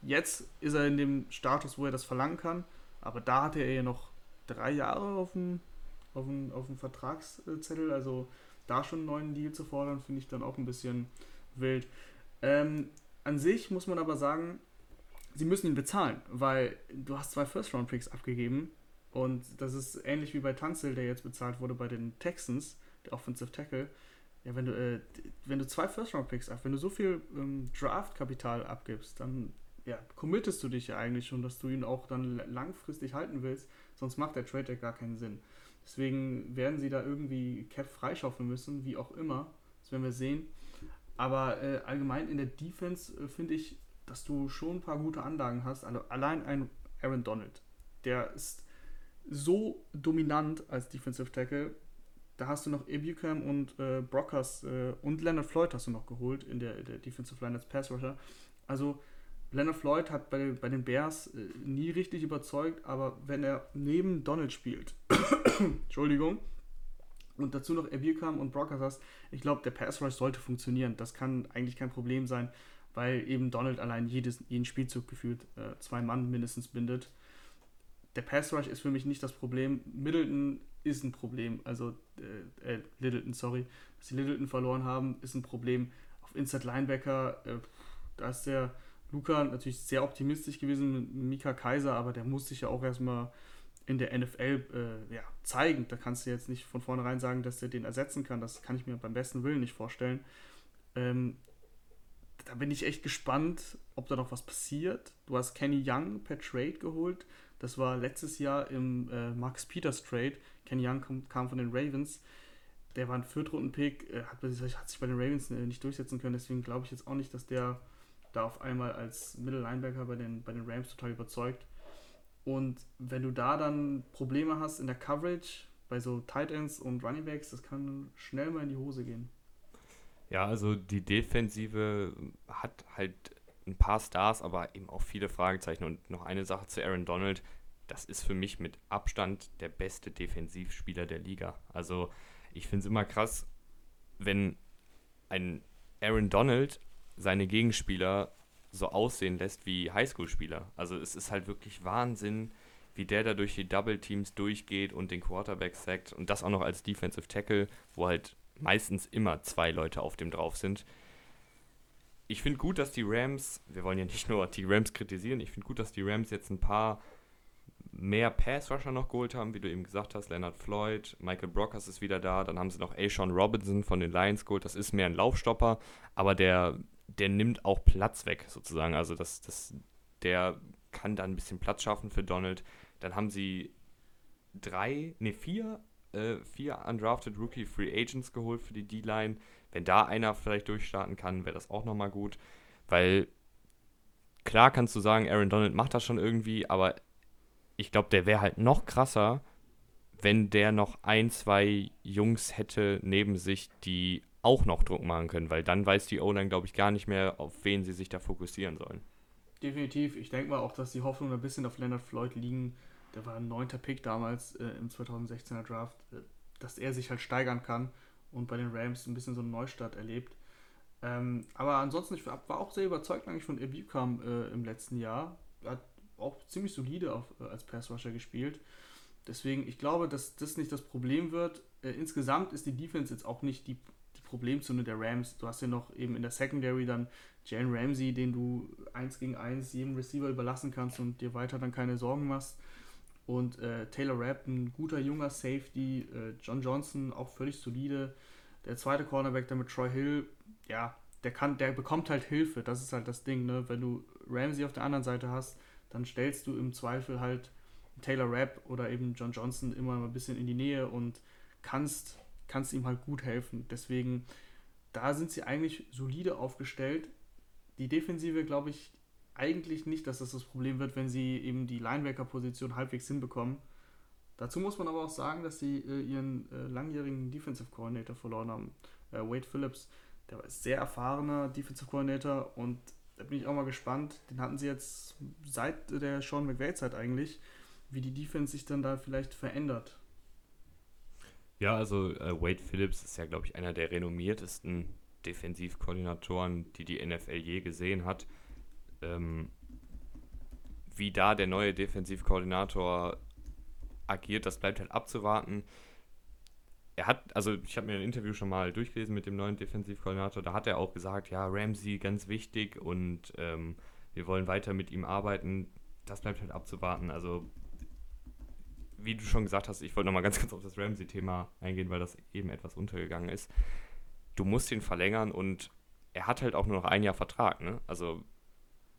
jetzt ist er in dem Status, wo er das verlangen kann. Aber da hatte er ja noch drei Jahre auf dem, auf dem, auf dem Vertragszettel. Also da schon einen neuen Deal zu fordern, finde ich dann auch ein bisschen wild. Ähm, an sich muss man aber sagen, sie müssen ihn bezahlen, weil du hast zwei First-Round-Picks abgegeben und das ist ähnlich wie bei Tanzel, der jetzt bezahlt wurde bei den Texans, der Offensive Tackle ja, wenn du, äh, wenn du zwei First-Round-Picks ab, wenn du so viel ähm, Draft-Kapital abgibst, dann ja, committest du dich ja eigentlich schon, dass du ihn auch dann langfristig halten willst, sonst macht der Trade gar keinen Sinn. Deswegen werden sie da irgendwie Cap freischaufeln müssen, wie auch immer. Das werden wir sehen. Aber äh, allgemein in der Defense äh, finde ich, dass du schon ein paar gute Anlagen hast. Also allein ein Aaron Donald, der ist so dominant als Defensive Tackle, da hast du noch Ebucam und äh, Brockers äh, und Leonard Floyd hast du noch geholt in der, der Defensive Line als Pass Rusher. Also Leonard Floyd hat bei, bei den Bears äh, nie richtig überzeugt, aber wenn er neben Donald spielt, Entschuldigung, und dazu noch Ebucam und Brockers hast, ich glaube, der Pass Rush sollte funktionieren. Das kann eigentlich kein Problem sein, weil eben Donald allein jedes, jeden Spielzug gefühlt äh, zwei Mann mindestens bindet. Der Pass Rush ist für mich nicht das Problem. Middleton ist ein Problem. Also äh, äh, Littleton, sorry, dass sie Littleton verloren haben, ist ein Problem. Auf Inside Linebacker, äh, da ist der Luca natürlich sehr optimistisch gewesen mit Mika Kaiser, aber der muss sich ja auch erstmal in der NFL äh, ja, zeigen. Da kannst du jetzt nicht von vornherein sagen, dass der den ersetzen kann. Das kann ich mir beim besten Willen nicht vorstellen. Ähm, da bin ich echt gespannt, ob da noch was passiert. Du hast Kenny Young per Trade geholt. Das war letztes Jahr im äh, Max Peters Trade. Kenny Young kam, kam von den Ravens. Der war ein Viertrunden-Pick, äh, hat, hat, sich bei den Ravens äh, nicht durchsetzen können. Deswegen glaube ich jetzt auch nicht, dass der da auf einmal als Middle Linebacker bei den, bei den Rams total überzeugt. Und wenn du da dann Probleme hast in der Coverage bei so Tight Ends und Running Backs, das kann schnell mal in die Hose gehen. Ja, also die Defensive hat halt ein paar Stars, aber eben auch viele Fragezeichen. Und noch eine Sache zu Aaron Donald das ist für mich mit Abstand der beste Defensivspieler der Liga. Also ich finde es immer krass, wenn ein Aaron Donald seine Gegenspieler so aussehen lässt wie Highschool-Spieler. Also es ist halt wirklich Wahnsinn, wie der da durch die Double Teams durchgeht und den Quarterback sackt und das auch noch als Defensive Tackle, wo halt meistens immer zwei Leute auf dem drauf sind. Ich finde gut, dass die Rams, wir wollen ja nicht nur die Rams kritisieren, ich finde gut, dass die Rams jetzt ein paar mehr Pass-Rusher noch geholt haben, wie du eben gesagt hast, Leonard Floyd, Michael Brockers ist wieder da, dann haben sie noch Ashawn Robinson von den Lions geholt, das ist mehr ein Laufstopper, aber der, der nimmt auch Platz weg, sozusagen, also das, das, der kann da ein bisschen Platz schaffen für Donald. Dann haben sie drei, ne vier, äh, vier undrafted Rookie Free Agents geholt für die D-Line. Wenn da einer vielleicht durchstarten kann, wäre das auch nochmal gut, weil klar kannst du sagen, Aaron Donald macht das schon irgendwie, aber ich glaube, der wäre halt noch krasser, wenn der noch ein, zwei Jungs hätte neben sich, die auch noch Druck machen können, weil dann weiß die O-Line, glaube ich, gar nicht mehr, auf wen sie sich da fokussieren sollen. Definitiv. Ich denke mal auch, dass die Hoffnungen ein bisschen auf Leonard Floyd liegen. Der war ein neunter Pick damals äh, im 2016er Draft, äh, dass er sich halt steigern kann und bei den Rams ein bisschen so einen Neustart erlebt. Ähm, aber ansonsten, ich war auch sehr überzeugt eigentlich von Ebukam äh, im letzten Jahr. Er hat auch ziemlich solide auf, äh, als Pass-Rusher gespielt. Deswegen, ich glaube, dass das nicht das Problem wird. Äh, insgesamt ist die Defense jetzt auch nicht die, die Problemzone der Rams. Du hast ja noch eben in der Secondary dann Jalen Ramsey, den du eins gegen eins jedem Receiver überlassen kannst und dir weiter dann keine Sorgen machst. Und äh, Taylor Rapp, ein guter junger Safety. Äh, John Johnson, auch völlig solide. Der zweite Cornerback, der mit Troy Hill, ja, der kann, der bekommt halt Hilfe. Das ist halt das Ding, ne? Wenn du Ramsey auf der anderen Seite hast, dann stellst du im Zweifel halt Taylor Rapp oder eben John Johnson immer ein bisschen in die Nähe und kannst, kannst ihm halt gut helfen. Deswegen, da sind sie eigentlich solide aufgestellt. Die Defensive, glaube ich, eigentlich nicht, dass das das Problem wird, wenn sie eben die Linebacker-Position halbwegs hinbekommen. Dazu muss man aber auch sagen, dass sie äh, ihren äh, langjährigen Defensive Coordinator verloren haben, äh, Wade Phillips. Der war sehr erfahrener Defensive Coordinator und da bin ich auch mal gespannt. Den hatten sie jetzt seit der Sean McVay-Zeit eigentlich, wie die Defense sich dann da vielleicht verändert. Ja, also äh, Wade Phillips ist ja, glaube ich, einer der renommiertesten Defensivkoordinatoren, die die NFL je gesehen hat. Ähm, wie da der neue Defensivkoordinator agiert, das bleibt halt abzuwarten. Er hat, also ich habe mir ein Interview schon mal durchgelesen mit dem neuen Defensivkoordinator, da hat er auch gesagt, ja, Ramsey ganz wichtig und ähm, wir wollen weiter mit ihm arbeiten. Das bleibt halt abzuwarten. Also, wie du schon gesagt hast, ich wollte nochmal ganz kurz auf das Ramsey-Thema eingehen, weil das eben etwas untergegangen ist. Du musst ihn verlängern und er hat halt auch nur noch ein Jahr Vertrag, ne? Also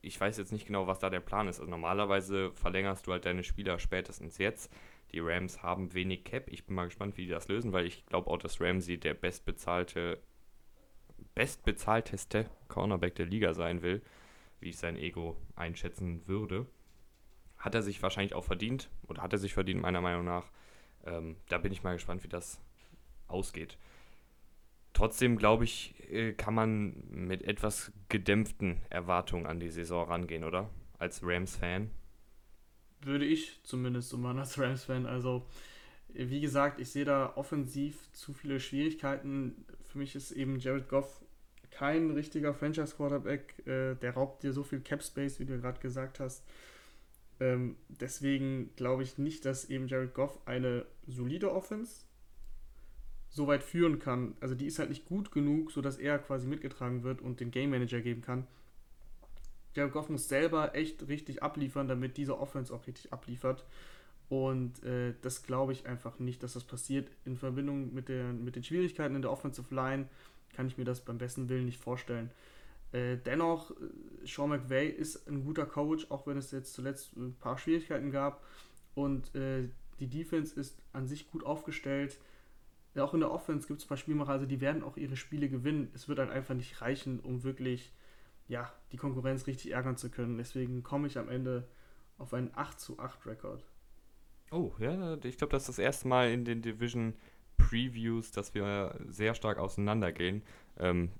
ich weiß jetzt nicht genau, was da der Plan ist. Also normalerweise verlängerst du halt deine Spieler spätestens jetzt. Die Rams haben wenig Cap. Ich bin mal gespannt, wie die das lösen, weil ich glaube auch, dass Ramsey der bestbezahlte, bestbezahlteste Cornerback der Liga sein will, wie ich sein Ego einschätzen würde. Hat er sich wahrscheinlich auch verdient, oder hat er sich verdient, meiner Meinung nach. Ähm, da bin ich mal gespannt, wie das ausgeht. Trotzdem glaube ich, äh, kann man mit etwas gedämpften Erwartungen an die Saison rangehen, oder? Als Rams-Fan würde ich zumindest so machen als Rams-Fan. Also, wie gesagt, ich sehe da offensiv zu viele Schwierigkeiten. Für mich ist eben Jared Goff kein richtiger Franchise-Quarterback. Äh, der raubt dir so viel Cap-Space, wie du gerade gesagt hast. Ähm, deswegen glaube ich nicht, dass eben Jared Goff eine solide Offense so weit führen kann. Also die ist halt nicht gut genug, sodass er quasi mitgetragen wird und den Game Manager geben kann. Jared Goff muss selber echt richtig abliefern, damit diese Offense auch richtig abliefert. Und äh, das glaube ich einfach nicht, dass das passiert. In Verbindung mit, der, mit den Schwierigkeiten in der Offensive Line kann ich mir das beim besten Willen nicht vorstellen. Äh, dennoch, äh, Sean McVay ist ein guter Coach, auch wenn es jetzt zuletzt ein paar Schwierigkeiten gab. Und äh, die Defense ist an sich gut aufgestellt. Auch in der Offense gibt es ein paar Spielmacher, also die werden auch ihre Spiele gewinnen. Es wird halt einfach nicht reichen, um wirklich ja, die Konkurrenz richtig ärgern zu können. Deswegen komme ich am Ende auf einen 8 zu 8 Rekord. Oh, ja, ich glaube, das ist das erste Mal in den Division Previews, dass wir sehr stark auseinandergehen. Ähm,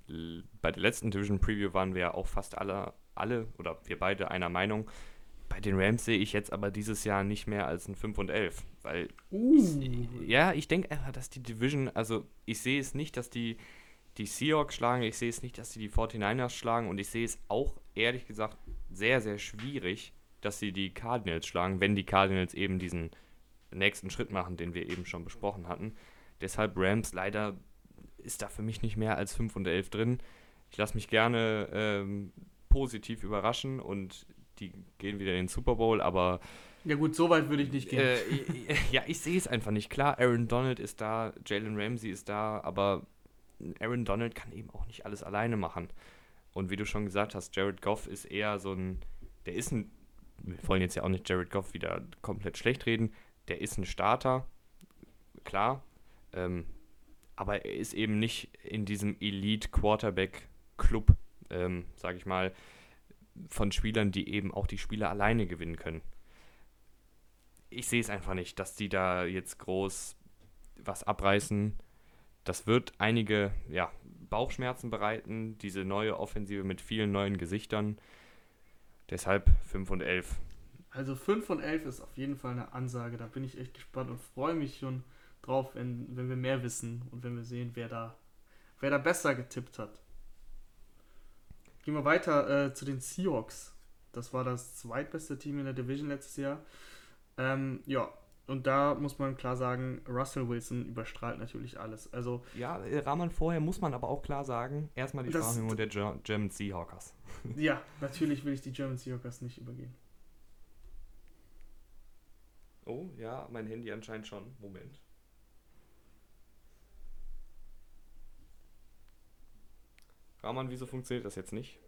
bei der letzten Division Preview waren wir ja auch fast alle, alle oder wir beide einer Meinung. Bei den Rams sehe ich jetzt aber dieses Jahr nicht mehr als ein 5 und 11, weil uh. ich, ja, ich denke einfach, dass die Division, also ich sehe es nicht, dass die die Seahawks schlagen. Ich sehe es nicht, dass sie die 49ers schlagen. Und ich sehe es auch, ehrlich gesagt, sehr, sehr schwierig, dass sie die Cardinals schlagen, wenn die Cardinals eben diesen nächsten Schritt machen, den wir eben schon besprochen hatten. Deshalb Rams leider ist da für mich nicht mehr als 5 und 11 drin. Ich lasse mich gerne ähm, positiv überraschen und die gehen wieder in den Super Bowl, aber. Ja, gut, so weit würde ich nicht gehen. Äh, ja, ich sehe es einfach nicht. Klar, Aaron Donald ist da, Jalen Ramsey ist da, aber Aaron Donald kann eben auch nicht alles alleine machen. Und wie du schon gesagt hast, Jared Goff ist eher so ein, der ist ein, wir wollen jetzt ja auch nicht Jared Goff wieder komplett schlecht reden, der ist ein Starter, klar, ähm, aber er ist eben nicht in diesem Elite-Quarterback-Club, ähm, sage ich mal, von Spielern, die eben auch die Spiele alleine gewinnen können. Ich sehe es einfach nicht, dass die da jetzt groß was abreißen das wird einige ja, Bauchschmerzen bereiten, diese neue Offensive mit vielen neuen Gesichtern. Deshalb 5 und 11. Also 5 und 11 ist auf jeden Fall eine Ansage. Da bin ich echt gespannt und freue mich schon drauf, wenn, wenn wir mehr wissen und wenn wir sehen, wer da, wer da besser getippt hat. Gehen wir weiter äh, zu den Seahawks. Das war das zweitbeste Team in der Division letztes Jahr. Ähm, ja, und da muss man klar sagen, Russell Wilson überstrahlt natürlich alles. Also ja, äh, Rahman vorher muss man aber auch klar sagen, erstmal die Sprachmemo der German Seahawkers. Ja, natürlich will ich die German Seahawkers nicht übergehen. Oh, ja, mein Handy anscheinend schon. Moment. Rahman, wieso funktioniert das jetzt nicht?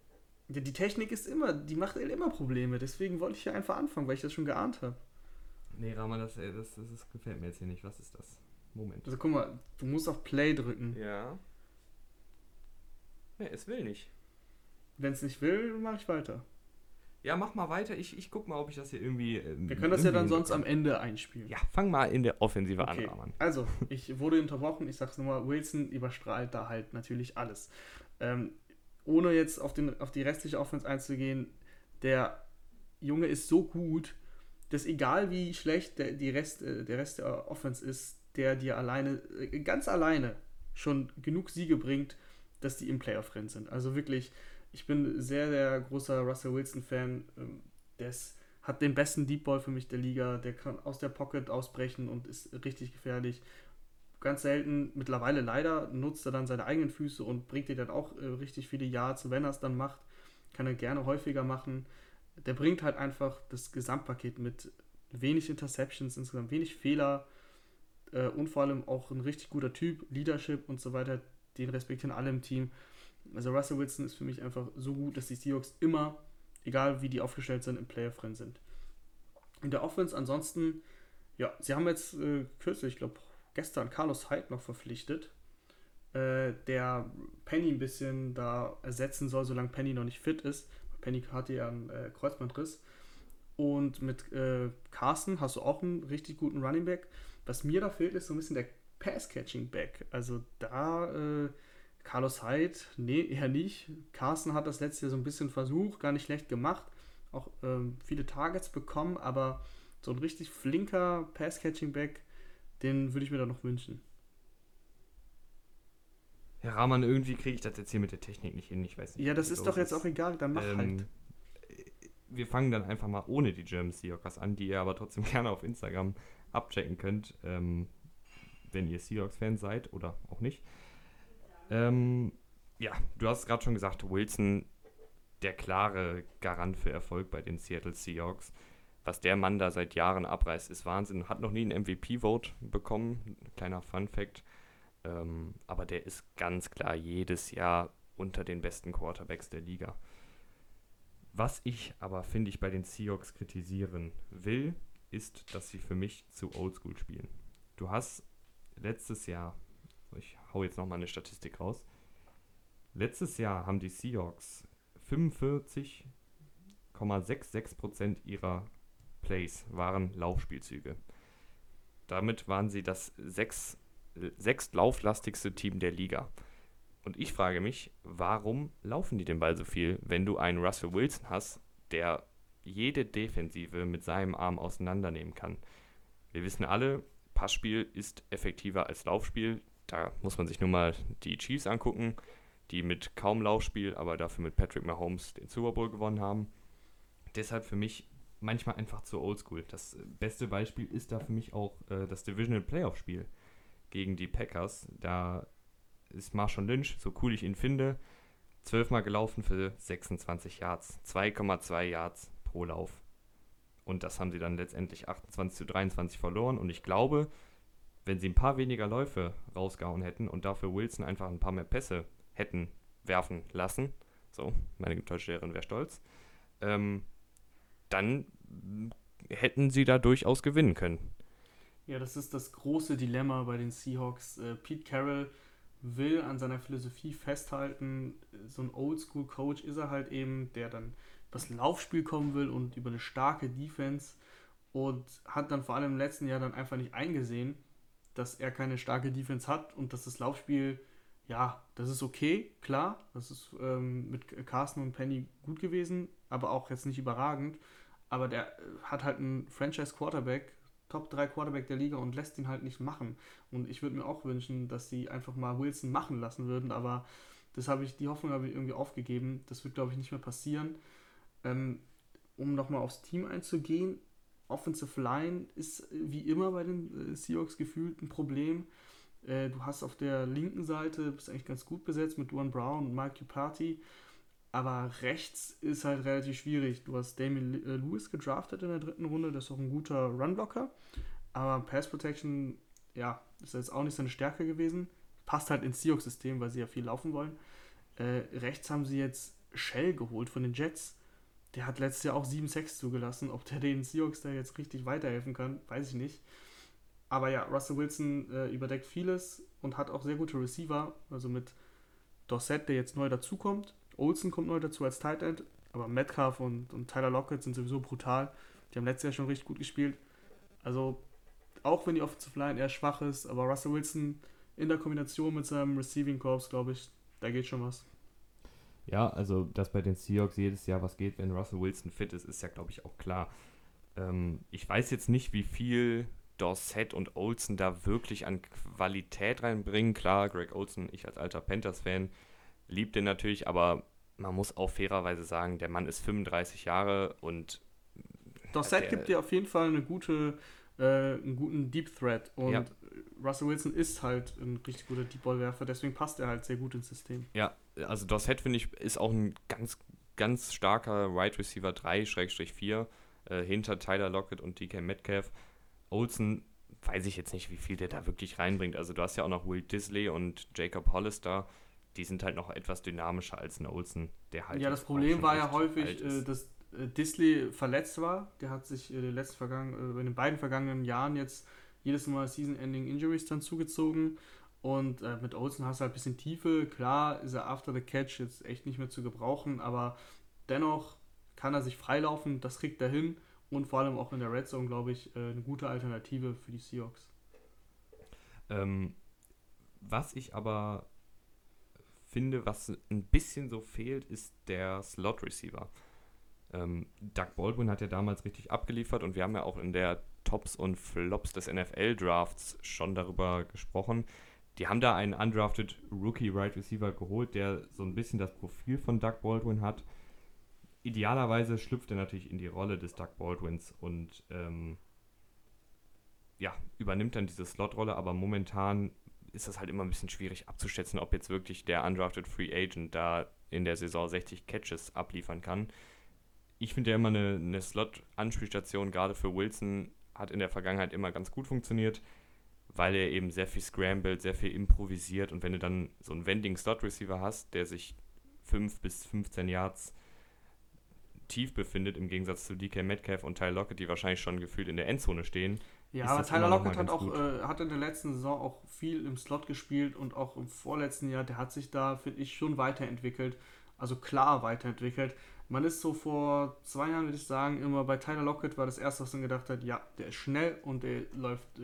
Ja, die Technik ist immer, die macht immer Probleme. Deswegen wollte ich hier einfach anfangen, weil ich das schon geahnt habe. Nee, Rahman, das, das, das, das gefällt mir jetzt hier nicht. Was ist das? Moment. Also guck mal, du musst auf Play drücken. Ja. Nee, es will nicht. Wenn es nicht will, mache ich weiter. Ja, mach mal weiter. Ich, ich guck mal, ob ich das hier irgendwie. Ähm, Wir können das ja dann sonst am Ende einspielen. Ja, fang mal in der Offensive okay. an, Rahman. Also, ich wurde unterbrochen. Ich sag's nochmal: Wilson überstrahlt da halt natürlich alles. Ähm, ohne jetzt auf, den, auf die restliche Offense einzugehen, der Junge ist so gut, dass egal wie schlecht der, die Rest, äh, der Rest der Offense ist, der dir alleine, äh, ganz alleine schon genug Siege bringt, dass die im Playoff-Rennen sind. Also wirklich, ich bin sehr, sehr großer Russell Wilson-Fan. Ähm, der hat den besten Deep Ball für mich der Liga. Der kann aus der Pocket ausbrechen und ist richtig gefährlich. Ganz selten, mittlerweile leider, nutzt er dann seine eigenen Füße und bringt dir dann auch äh, richtig viele Yards. Wenn er es dann macht, kann er gerne häufiger machen der bringt halt einfach das Gesamtpaket mit wenig Interceptions, insgesamt wenig Fehler äh, und vor allem auch ein richtig guter Typ, Leadership und so weiter. Den respektieren alle im Team. Also Russell Wilson ist für mich einfach so gut, dass die Seahawks immer, egal wie die aufgestellt sind, im Playoff-Rennen sind. In der Offense ansonsten, ja, sie haben jetzt äh, kürzlich, ich glaube gestern, Carlos Hyde noch verpflichtet, äh, der Penny ein bisschen da ersetzen soll, solange Penny noch nicht fit ist. Penny hatte ja einen äh, Kreuzbandriss. Und mit äh, Carsten hast du auch einen richtig guten Running Back. Was mir da fehlt, ist so ein bisschen der Pass-Catching-Back. Also da äh, Carlos Hyde, nee, eher nicht. Carsten hat das letzte Jahr so ein bisschen versucht, gar nicht schlecht gemacht. Auch ähm, viele Targets bekommen, aber so ein richtig flinker Pass-Catching-Back, den würde ich mir da noch wünschen. Ja, Rahman, irgendwie kriege ich das jetzt hier mit der Technik nicht hin. Ich weiß nicht. Ja, das ist doch jetzt ist. auch egal, dann mach ähm, halt. Wir fangen dann einfach mal ohne die German Seahawks an, die ihr aber trotzdem gerne auf Instagram abchecken könnt, ähm, wenn ihr Seahawks-Fans seid oder auch nicht. Ähm, ja, du hast es gerade schon gesagt, Wilson, der klare Garant für Erfolg bei den Seattle Seahawks. Was der Mann da seit Jahren abreißt, ist Wahnsinn. Hat noch nie einen MVP-Vote bekommen. Kleiner Fun-Fact. Ähm, aber der ist ganz klar jedes Jahr unter den besten Quarterbacks der Liga. Was ich aber, finde ich, bei den Seahawks kritisieren will, ist, dass sie für mich zu oldschool spielen. Du hast letztes Jahr, ich hau jetzt nochmal eine Statistik raus, letztes Jahr haben die Seahawks 45,66% ihrer Plays waren Laufspielzüge. Damit waren sie das sechs sechstlauflastigste Team der Liga. Und ich frage mich, warum laufen die den Ball so viel, wenn du einen Russell Wilson hast, der jede Defensive mit seinem Arm auseinandernehmen kann? Wir wissen alle, Passspiel ist effektiver als Laufspiel. Da muss man sich nur mal die Chiefs angucken, die mit kaum Laufspiel, aber dafür mit Patrick Mahomes den Super Bowl gewonnen haben. Deshalb für mich manchmal einfach zu oldschool. Das beste Beispiel ist da für mich auch äh, das Divisional Playoff Spiel gegen die Packers. Da ist Marshall Lynch, so cool ich ihn finde, zwölfmal gelaufen für 26 Yards. 2,2 Yards pro Lauf. Und das haben sie dann letztendlich 28 zu 23 verloren. Und ich glaube, wenn sie ein paar weniger Läufe rausgehauen hätten und dafür Wilson einfach ein paar mehr Pässe hätten werfen lassen, so, meine getäuschte Lehrerin wäre stolz, ähm, dann hätten sie da durchaus gewinnen können. Ja, das ist das große Dilemma bei den Seahawks. Äh, Pete Carroll will an seiner Philosophie festhalten. So ein Oldschool-Coach ist er halt eben, der dann übers Laufspiel kommen will und über eine starke Defense und hat dann vor allem im letzten Jahr dann einfach nicht eingesehen, dass er keine starke Defense hat und dass das Laufspiel ja, das ist okay, klar. Das ist ähm, mit Carsten und Penny gut gewesen, aber auch jetzt nicht überragend. Aber der äh, hat halt einen Franchise-Quarterback, Top 3 Quarterback der Liga und lässt ihn halt nicht machen. Und ich würde mir auch wünschen, dass sie einfach mal Wilson machen lassen würden, aber das habe ich, die Hoffnung habe ich irgendwie aufgegeben. Das wird, glaube ich, nicht mehr passieren. Ähm, um nochmal aufs Team einzugehen, Offensive Line ist wie immer bei den äh, Seahawks gefühlt ein Problem. Äh, du hast auf der linken Seite, bist eigentlich ganz gut besetzt mit Duan Brown und Mike Party. Aber rechts ist halt relativ schwierig. Du hast Damien äh, Lewis gedraftet in der dritten Runde, das ist auch ein guter Runblocker. Aber Pass Protection, ja, ist jetzt auch nicht seine Stärke gewesen. Passt halt ins Seahawks-System, weil sie ja viel laufen wollen. Äh, rechts haben sie jetzt Shell geholt von den Jets. Der hat letztes Jahr auch 7-6 zugelassen. Ob der den Seahawks da jetzt richtig weiterhelfen kann, weiß ich nicht. Aber ja, Russell Wilson äh, überdeckt vieles und hat auch sehr gute Receiver. Also mit Dorset, der jetzt neu dazukommt. Olsen kommt neu dazu als Tight End. Aber Metcalf und, und Tyler Lockett sind sowieso brutal. Die haben letztes Jahr schon richtig gut gespielt. Also, auch wenn die Offensive Line eher schwach ist, aber Russell Wilson in der Kombination mit seinem Receiving Corps, glaube ich, da geht schon was. Ja, also, dass bei den Seahawks jedes Jahr was geht, wenn Russell Wilson fit ist, ist ja, glaube ich, auch klar. Ähm, ich weiß jetzt nicht, wie viel Dorset und Olsen da wirklich an Qualität reinbringen. Klar, Greg Olsen, ich als alter Panthers-Fan, liebt den natürlich, aber man muss auch fairerweise sagen, der Mann ist 35 Jahre und. Dorset gibt dir auf jeden Fall eine gute, äh, einen guten Deep Threat und ja. Russell Wilson ist halt ein richtig guter Deep Ball Werfer, deswegen passt er halt sehr gut ins System. Ja, also Dorset finde ich ist auch ein ganz, ganz starker Wide Receiver 3-4 äh, hinter Tyler Lockett und DK Metcalf. Olsen weiß ich jetzt nicht, wie viel der da wirklich reinbringt. Also du hast ja auch noch Will Disley und Jacob Hollister. Die sind halt noch etwas dynamischer als ein Olsen, der halt. Ja, das Problem war ja häufig, äh, dass äh, Disley verletzt war. Der hat sich äh, letzten vergangen, äh, in den beiden vergangenen Jahren jetzt jedes Mal Season-Ending Injuries dann zugezogen. Und äh, mit Olsen hast du halt ein bisschen Tiefe. Klar ist er after the catch jetzt echt nicht mehr zu gebrauchen, aber dennoch kann er sich freilaufen, das kriegt er hin und vor allem auch in der Red Zone, glaube ich, äh, eine gute Alternative für die Seahawks. Ähm, was ich aber finde, was ein bisschen so fehlt, ist der Slot Receiver. Ähm, Doug Baldwin hat ja damals richtig abgeliefert und wir haben ja auch in der Tops und Flops des NFL Drafts schon darüber gesprochen. Die haben da einen undrafted Rookie Right Receiver geholt, der so ein bisschen das Profil von Doug Baldwin hat idealerweise schlüpft er natürlich in die Rolle des Doug Baldwins und ähm, ja, übernimmt dann diese Slot-Rolle, aber momentan ist das halt immer ein bisschen schwierig abzuschätzen, ob jetzt wirklich der undrafted Free Agent da in der Saison 60 Catches abliefern kann. Ich finde ja immer eine, eine Slot-Anspielstation, gerade für Wilson, hat in der Vergangenheit immer ganz gut funktioniert, weil er eben sehr viel scrambled, sehr viel improvisiert und wenn du dann so einen Wending Slot Receiver hast, der sich 5 bis 15 Yards tief befindet, im Gegensatz zu DK Metcalf und Tyler Lockett, die wahrscheinlich schon gefühlt in der Endzone stehen. Ja, aber Tyler Lockett hat auch äh, hat in der letzten Saison auch viel im Slot gespielt und auch im vorletzten Jahr, der hat sich da, finde ich, schon weiterentwickelt. Also klar weiterentwickelt. Man ist so vor zwei Jahren, würde ich sagen, immer bei Tyler Lockett war das erste, was man gedacht hat, ja, der ist schnell und der läuft äh,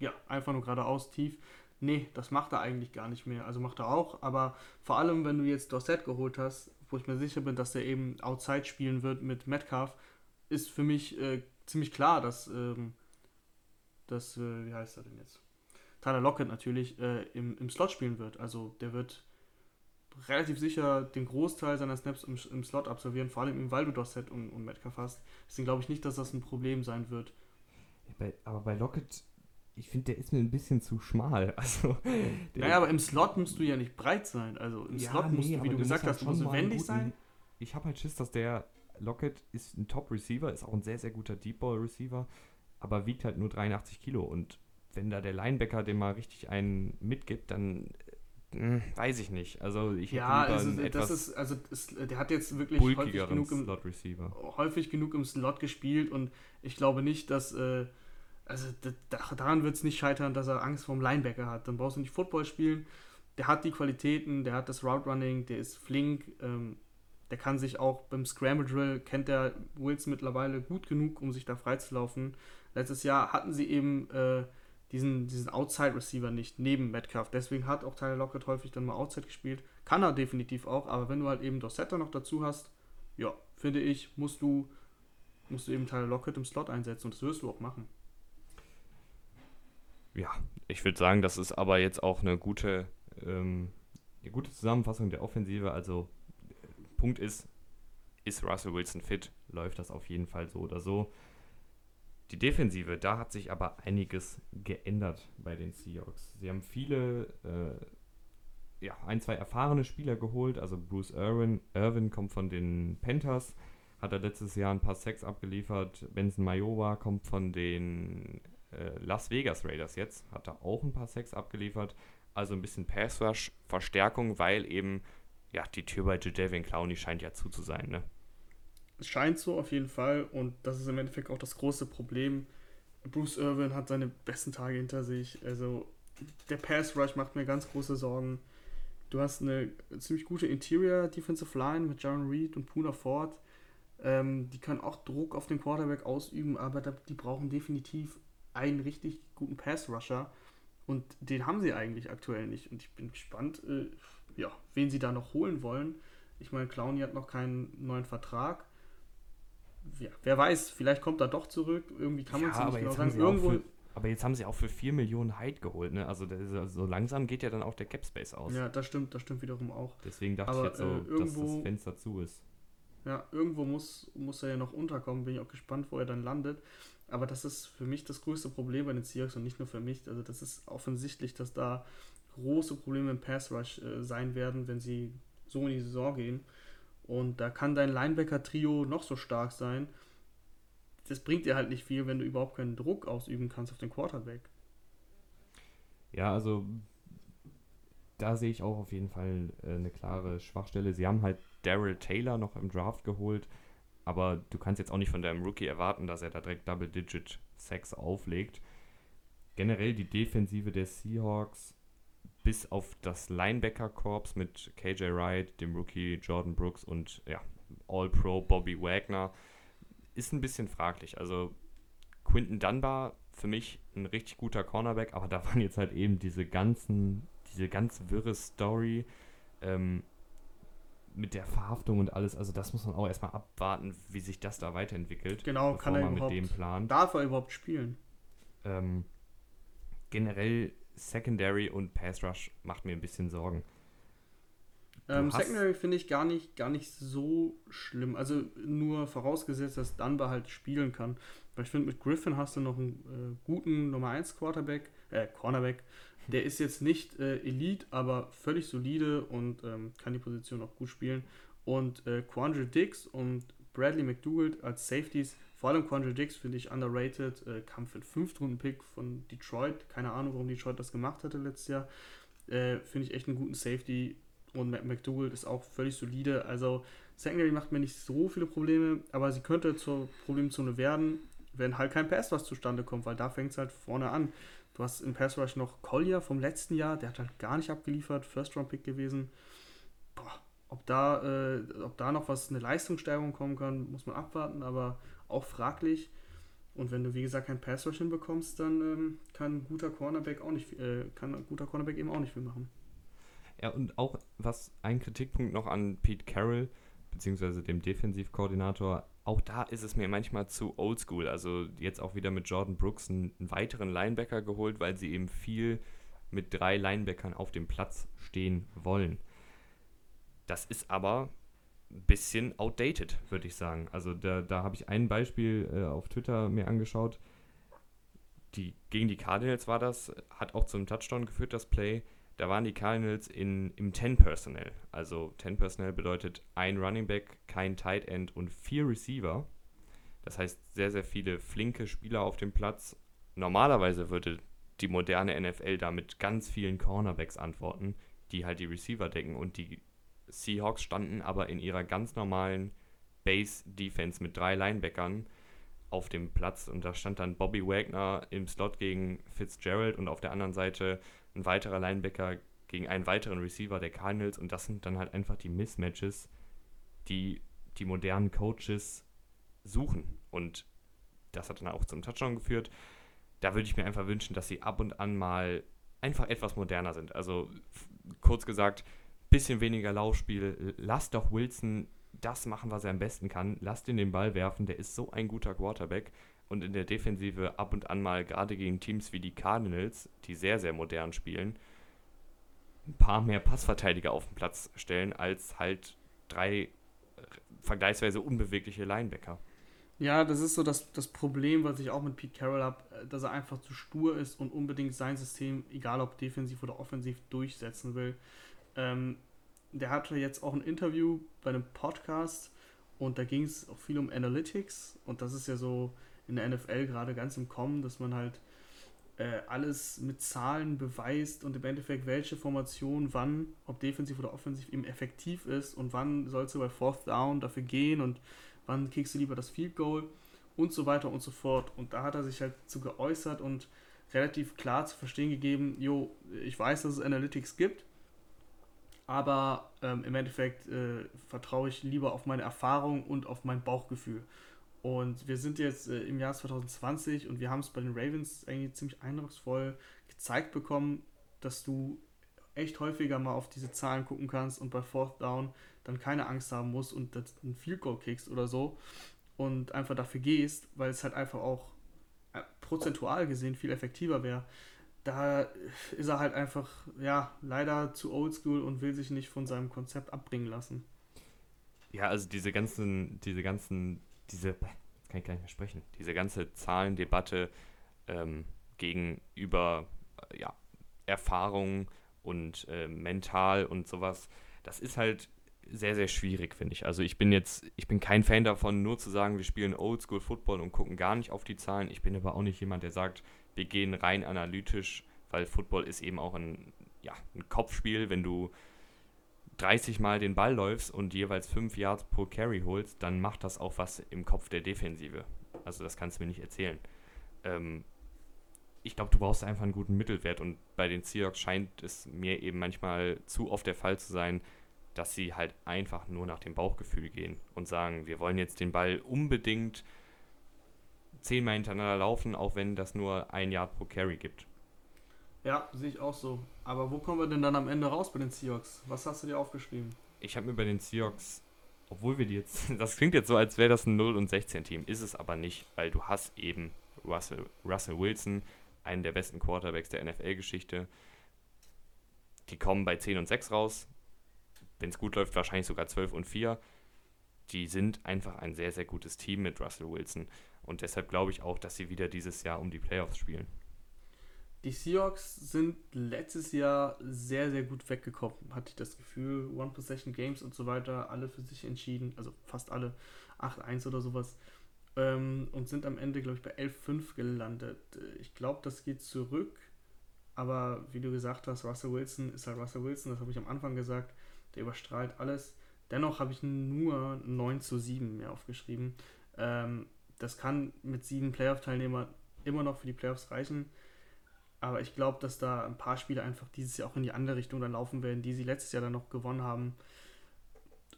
ja einfach nur geradeaus tief. Nee, das macht er eigentlich gar nicht mehr. Also macht er auch, aber vor allem, wenn du jetzt Dorset geholt hast, wo ich mir sicher bin, dass er eben Outside spielen wird mit Metcalf, ist für mich äh, ziemlich klar, dass, ähm, dass äh, wie heißt er denn jetzt? Tyler Lockett natürlich äh, im, im Slot spielen wird. Also der wird relativ sicher den Großteil seiner Snaps im, im Slot absolvieren, vor allem weil du Dorset und, und Metcalf hast. Deswegen glaube ich nicht, dass das ein Problem sein wird. Bei, aber bei Lockett ich finde, der ist mir ein bisschen zu schmal. Also, naja, aber im Slot musst du ja nicht breit sein. Also im ja, Slot musst nee, du, wie du gesagt hast, halt musst wendig sein. Ich habe halt Schiss, dass der Lockett ist ein Top-Receiver, ist auch ein sehr, sehr guter Deep-Ball-Receiver, aber wiegt halt nur 83 Kilo. Und wenn da der Linebacker dem mal richtig einen mitgibt, dann hm, weiß ich nicht. Also ich ja, also das ist also ist, der hat jetzt wirklich häufig genug, im, häufig genug im Slot gespielt und ich glaube nicht, dass äh, also daran wird es nicht scheitern, dass er Angst vorm Linebacker hat. Dann brauchst du nicht Football spielen. Der hat die Qualitäten, der hat das Route Running, der ist flink, ähm, der kann sich auch beim Scramble Drill, kennt der Wilson mittlerweile gut genug, um sich da freizulaufen. Letztes Jahr hatten sie eben äh, diesen, diesen Outside-Receiver nicht neben Metcalf. Deswegen hat auch Tyler Lockett häufig dann mal Outside gespielt. Kann er definitiv auch, aber wenn du halt eben Dorsetta noch dazu hast, ja, finde ich, musst du, musst du eben Tyler Lockett im Slot einsetzen und das wirst du auch machen. Ja, ich würde sagen, das ist aber jetzt auch eine gute, ähm, eine gute Zusammenfassung der Offensive. Also, Punkt ist, ist Russell Wilson fit, läuft das auf jeden Fall so oder so. Die Defensive, da hat sich aber einiges geändert bei den Seahawks. Sie haben viele, äh, ja, ein, zwei erfahrene Spieler geholt. Also Bruce Irwin, Irwin kommt von den Panthers, hat er letztes Jahr ein paar Sacks abgeliefert. Benson Mayowa kommt von den äh, Las Vegas Raiders jetzt, hat er auch ein paar Sacks abgeliefert. Also ein bisschen Pass-Rush-Verstärkung, weil eben, ja, die Tür bei Jadavian Clowney scheint ja zu zu sein, ne? Es scheint so auf jeden Fall und das ist im Endeffekt auch das große Problem. Bruce Irvin hat seine besten Tage hinter sich. Also der Pass Rush macht mir ganz große Sorgen. Du hast eine ziemlich gute Interior Defensive Line mit Jaron Reed und Puna Ford. Ähm, die kann auch Druck auf den Quarterback ausüben, aber da, die brauchen definitiv einen richtig guten Pass Rusher. Und den haben sie eigentlich aktuell nicht. Und ich bin gespannt, äh, ja, wen sie da noch holen wollen. Ich meine, Clowny hat noch keinen neuen Vertrag ja, wer weiß, vielleicht kommt er doch zurück. Irgendwie kann man es nicht genau sagen. Irgendwo für, aber jetzt haben sie auch für 4 Millionen Hyde geholt, ne? Also ist, so langsam geht ja dann auch der Cap Space aus. Ja, das stimmt, das stimmt wiederum auch. Deswegen dachte aber, ich jetzt so, äh, irgendwo, dass das Fenster zu ist. Ja, irgendwo muss, muss er ja noch unterkommen. Bin ich auch gespannt, wo er dann landet. Aber das ist für mich das größte Problem bei den Seahawks und nicht nur für mich. Also das ist offensichtlich, dass da große Probleme im Pass Rush äh, sein werden, wenn sie so in die Saison gehen. Und da kann dein Linebacker-Trio noch so stark sein. Das bringt dir halt nicht viel, wenn du überhaupt keinen Druck ausüben kannst auf den Quarterback. Ja, also da sehe ich auch auf jeden Fall äh, eine klare Schwachstelle. Sie haben halt Daryl Taylor noch im Draft geholt, aber du kannst jetzt auch nicht von deinem Rookie erwarten, dass er da direkt Double-Digit Sex auflegt. Generell die Defensive der Seahawks bis auf das Linebacker-Korps mit KJ Wright, dem Rookie Jordan Brooks und ja, All-Pro Bobby Wagner ist ein bisschen fraglich. Also Quinton Dunbar für mich ein richtig guter Cornerback, aber da waren jetzt halt eben diese ganzen, diese ganz wirre Story ähm, mit der Verhaftung und alles. Also das muss man auch erstmal abwarten, wie sich das da weiterentwickelt. Genau, kann er überhaupt, mit dem Plan. Darf er überhaupt spielen? Ähm, generell Secondary und Pass Rush macht mir ein bisschen Sorgen. Ähm, Secondary finde ich gar nicht, gar nicht so schlimm. Also nur vorausgesetzt, dass Dunbar halt spielen kann. Weil ich finde, mit Griffin hast du noch einen äh, guten Nummer 1 Quarterback, äh, Cornerback. Der ist jetzt nicht äh, Elite, aber völlig solide und ähm, kann die Position auch gut spielen. Und äh, Quandre Dix und Bradley McDougald als Safeties vor allem Quandre finde ich underrated. Äh, kam für den Fünftrunden-Pick von Detroit. Keine Ahnung, warum Detroit das gemacht hatte letztes Jahr. Äh, finde ich echt einen guten Safety. Und McDougall ist auch völlig solide. Also Secondary macht mir nicht so viele Probleme, aber sie könnte zur Problemzone werden, wenn halt kein Pass was zustande kommt, weil da fängt es halt vorne an. Du hast im Pass Rush noch Collier vom letzten Jahr, der hat halt gar nicht abgeliefert, First-Round-Pick gewesen. Boah, ob da, äh, ob da noch was, eine Leistungssteigerung kommen kann, muss man abwarten, aber auch fraglich. Und wenn du, wie gesagt, kein Pass Rush hinbekommst, dann ähm, kann ein guter Cornerback auch nicht, äh, kann ein guter Cornerback eben auch nicht viel machen. Ja, und auch was ein Kritikpunkt noch an Pete Carroll, beziehungsweise dem Defensivkoordinator, auch da ist es mir manchmal zu oldschool. Also jetzt auch wieder mit Jordan Brooks einen, einen weiteren Linebacker geholt, weil sie eben viel mit drei Linebackern auf dem Platz stehen wollen. Das ist aber ein bisschen outdated, würde ich sagen. Also da, da habe ich ein Beispiel äh, auf Twitter mir angeschaut. Die, gegen die Cardinals war das, hat auch zum Touchdown geführt, das Play. Da waren die Cardinals in, im 10-Personnel. Also 10-Personnel bedeutet ein Running Back, kein Tight End und vier Receiver. Das heißt, sehr, sehr viele flinke Spieler auf dem Platz. Normalerweise würde die moderne NFL da mit ganz vielen Cornerbacks antworten, die halt die Receiver decken und die Seahawks standen aber in ihrer ganz normalen Base-Defense mit drei Linebackern auf dem Platz und da stand dann Bobby Wagner im Slot gegen Fitzgerald und auf der anderen Seite ein weiterer Linebacker gegen einen weiteren Receiver der Cardinals und das sind dann halt einfach die Mismatches, die die modernen Coaches suchen und das hat dann auch zum Touchdown geführt. da würde ich mir einfach wünschen, dass sie ab und an mal einfach etwas moderner sind. Also kurz gesagt, bisschen weniger Laufspiel. Lass doch Wilson das machen, was er am besten kann. Lass ihn den Ball werfen. Der ist so ein guter Quarterback. Und in der Defensive ab und an mal, gerade gegen Teams wie die Cardinals, die sehr, sehr modern spielen, ein paar mehr Passverteidiger auf den Platz stellen, als halt drei vergleichsweise unbewegliche Linebacker. Ja, das ist so das, das Problem, was ich auch mit Pete Carroll habe, dass er einfach zu stur ist und unbedingt sein System, egal ob defensiv oder offensiv, durchsetzen will. Ähm, der hatte jetzt auch ein Interview bei einem Podcast und da ging es auch viel um Analytics und das ist ja so in der NFL gerade ganz im Kommen, dass man halt äh, alles mit Zahlen beweist und im Endeffekt welche Formation wann, ob defensiv oder offensiv, eben effektiv ist und wann sollst du bei Fourth Down dafür gehen und wann kriegst du lieber das Field Goal und so weiter und so fort. Und da hat er sich halt zu geäußert und relativ klar zu verstehen gegeben, jo, ich weiß, dass es Analytics gibt, aber ähm, im Endeffekt äh, vertraue ich lieber auf meine Erfahrung und auf mein Bauchgefühl. Und wir sind jetzt äh, im Jahr 2020 und wir haben es bei den Ravens eigentlich ziemlich eindrucksvoll gezeigt bekommen, dass du echt häufiger mal auf diese Zahlen gucken kannst und bei Fourth Down dann keine Angst haben musst und einen Field Goal kickst oder so und einfach dafür gehst, weil es halt einfach auch äh, prozentual gesehen viel effektiver wäre da ist er halt einfach, ja, leider zu oldschool und will sich nicht von seinem Konzept abbringen lassen. Ja, also diese ganzen, diese ganzen, diese, kann ich gar nicht mehr sprechen, diese ganze Zahlendebatte ähm, gegenüber, äh, ja, Erfahrung und äh, mental und sowas, das ist halt sehr, sehr schwierig, finde ich. Also ich bin jetzt, ich bin kein Fan davon, nur zu sagen, wir spielen Oldschool Football und gucken gar nicht auf die Zahlen. Ich bin aber auch nicht jemand, der sagt, wir gehen rein analytisch, weil Football ist eben auch ein, ja, ein Kopfspiel. Wenn du 30 Mal den Ball läufst und jeweils 5 Yards pro Carry holst, dann macht das auch was im Kopf der Defensive. Also das kannst du mir nicht erzählen. Ähm, ich glaube, du brauchst einfach einen guten Mittelwert und bei den Seahawks scheint es mir eben manchmal zu oft der Fall zu sein, dass sie halt einfach nur nach dem Bauchgefühl gehen und sagen, wir wollen jetzt den Ball unbedingt zehnmal hintereinander laufen, auch wenn das nur ein Yard pro Carry gibt. Ja, sehe ich auch so. Aber wo kommen wir denn dann am Ende raus bei den Seahawks? Was hast du dir aufgeschrieben? Ich habe mir bei den Seahawks, obwohl wir die jetzt, das klingt jetzt so, als wäre das ein 0 und 16 Team, ist es aber nicht, weil du hast eben Russell, Russell Wilson, einen der besten Quarterbacks der NFL-Geschichte. Die kommen bei 10 und 6 raus. Wenn es gut läuft, wahrscheinlich sogar 12 und 4. Die sind einfach ein sehr, sehr gutes Team mit Russell Wilson. Und deshalb glaube ich auch, dass sie wieder dieses Jahr um die Playoffs spielen. Die Seahawks sind letztes Jahr sehr, sehr gut weggekommen, hatte ich das Gefühl. One-Possession-Games und so weiter, alle für sich entschieden, also fast alle, 8-1 oder sowas. Ähm, und sind am Ende, glaube ich, bei 11-5 gelandet. Ich glaube, das geht zurück, aber wie du gesagt hast, Russell Wilson ist halt Russell Wilson, das habe ich am Anfang gesagt, der überstrahlt alles. Dennoch habe ich nur 9 zu 7 mehr aufgeschrieben. Ähm, das kann mit sieben Playoff-Teilnehmern immer noch für die Playoffs reichen. Aber ich glaube, dass da ein paar Spiele einfach dieses Jahr auch in die andere Richtung dann laufen werden, die sie letztes Jahr dann noch gewonnen haben.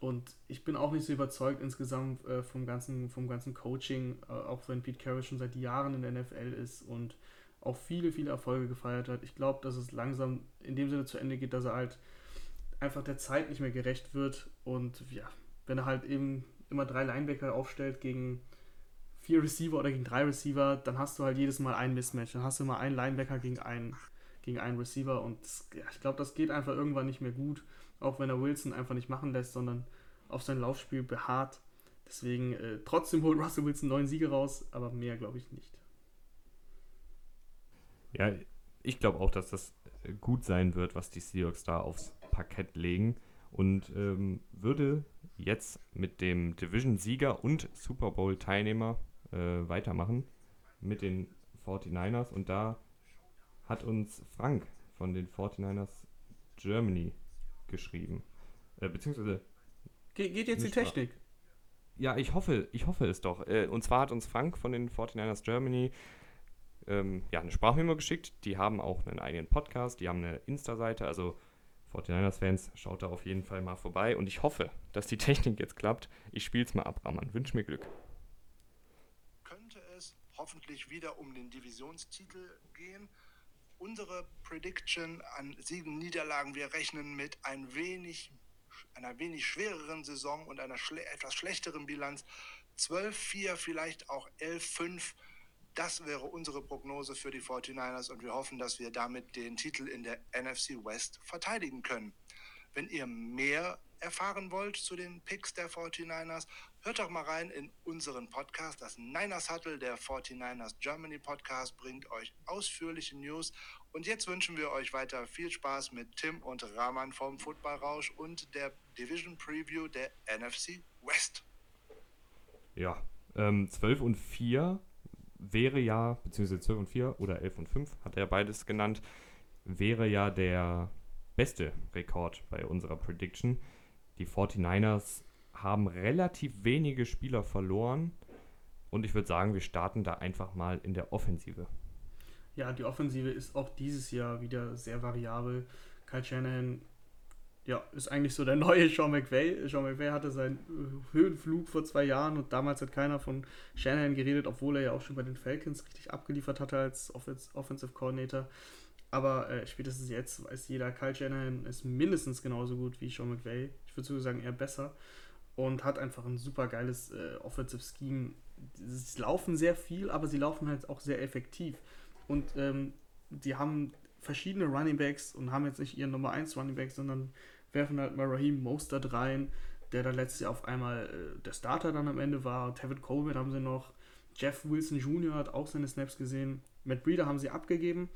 Und ich bin auch nicht so überzeugt insgesamt äh, vom, ganzen, vom ganzen Coaching, äh, auch wenn Pete Carroll schon seit Jahren in der NFL ist und auch viele, viele Erfolge gefeiert hat. Ich glaube, dass es langsam in dem Sinne zu Ende geht, dass er halt einfach der Zeit nicht mehr gerecht wird. Und ja, wenn er halt eben immer drei Linebacker aufstellt gegen vier Receiver oder gegen drei Receiver, dann hast du halt jedes Mal ein Mismatch. Dann hast du mal einen Linebacker gegen einen, gegen einen Receiver und das, ja, ich glaube, das geht einfach irgendwann nicht mehr gut, auch wenn er Wilson einfach nicht machen lässt, sondern auf sein Laufspiel beharrt. Deswegen äh, trotzdem holt Russell Wilson neun Siege raus, aber mehr glaube ich nicht. Ja, ich glaube auch, dass das gut sein wird, was die Seahawks da aufs Parkett legen und ähm, würde jetzt mit dem Division-Sieger und Super Bowl-Teilnehmer äh, weitermachen mit den 49ers. Und da hat uns Frank von den 49ers Germany geschrieben. Äh, beziehungsweise. Ge geht jetzt die Technik? Ja, ich hoffe, ich hoffe es doch. Äh, und zwar hat uns Frank von den 49ers Germany ähm, ja, eine Sprachmemo geschickt. Die haben auch einen eigenen Podcast, die haben eine Insta-Seite, also 49ers-Fans, schaut da auf jeden Fall mal vorbei. Und ich hoffe, dass die Technik jetzt klappt. Ich spiele es mal ab, Raman. Wünsch mir Glück. hoffentlich wieder um den Divisionstitel gehen. Unsere Prediction an Siegen, Niederlagen, wir rechnen mit ein wenig, einer wenig schwereren Saison und einer schle etwas schlechteren Bilanz. 12-4, vielleicht auch 11-5. Das wäre unsere Prognose für die 49ers und wir hoffen, dass wir damit den Titel in der NFC West verteidigen können. Wenn ihr mehr erfahren wollt zu den Picks der 49ers, hört doch mal rein in unseren Podcast. Das Niners Huddle, der 49ers Germany Podcast, bringt euch ausführliche News. Und jetzt wünschen wir euch weiter viel Spaß mit Tim und Rahman vom Footballrausch und der Division Preview der NFC West. Ja, ähm, 12 und 4 wäre ja, beziehungsweise 12 und 4 oder 11 und 5, hat er beides genannt, wäre ja der beste Rekord bei unserer Prediction. Die 49ers haben relativ wenige Spieler verloren. Und ich würde sagen, wir starten da einfach mal in der Offensive. Ja, die Offensive ist auch dieses Jahr wieder sehr variabel. Kyle Shanahan ja, ist eigentlich so der neue Sean McVay. Sean McVay hatte seinen Höhenflug vor zwei Jahren und damals hat keiner von Shanahan geredet, obwohl er ja auch schon bei den Falcons richtig abgeliefert hatte als Offensive Coordinator. Aber äh, spätestens jetzt weiß jeder, Kyle Shanahan ist mindestens genauso gut wie Sean McVay. Ich würde sogar sagen, eher besser. Und hat einfach ein super geiles äh, Offensive Scheme. Sie laufen sehr viel, aber sie laufen halt auch sehr effektiv. Und ähm, die haben verschiedene Running Backs und haben jetzt nicht ihren Nummer 1 Running Back, sondern werfen halt mal Raheem Mostert rein, der dann letztes Jahr auf einmal äh, der Starter dann am Ende war. Tevin Coleman haben sie noch. Jeff Wilson Jr. hat auch seine Snaps gesehen. Matt Breeder haben sie abgegeben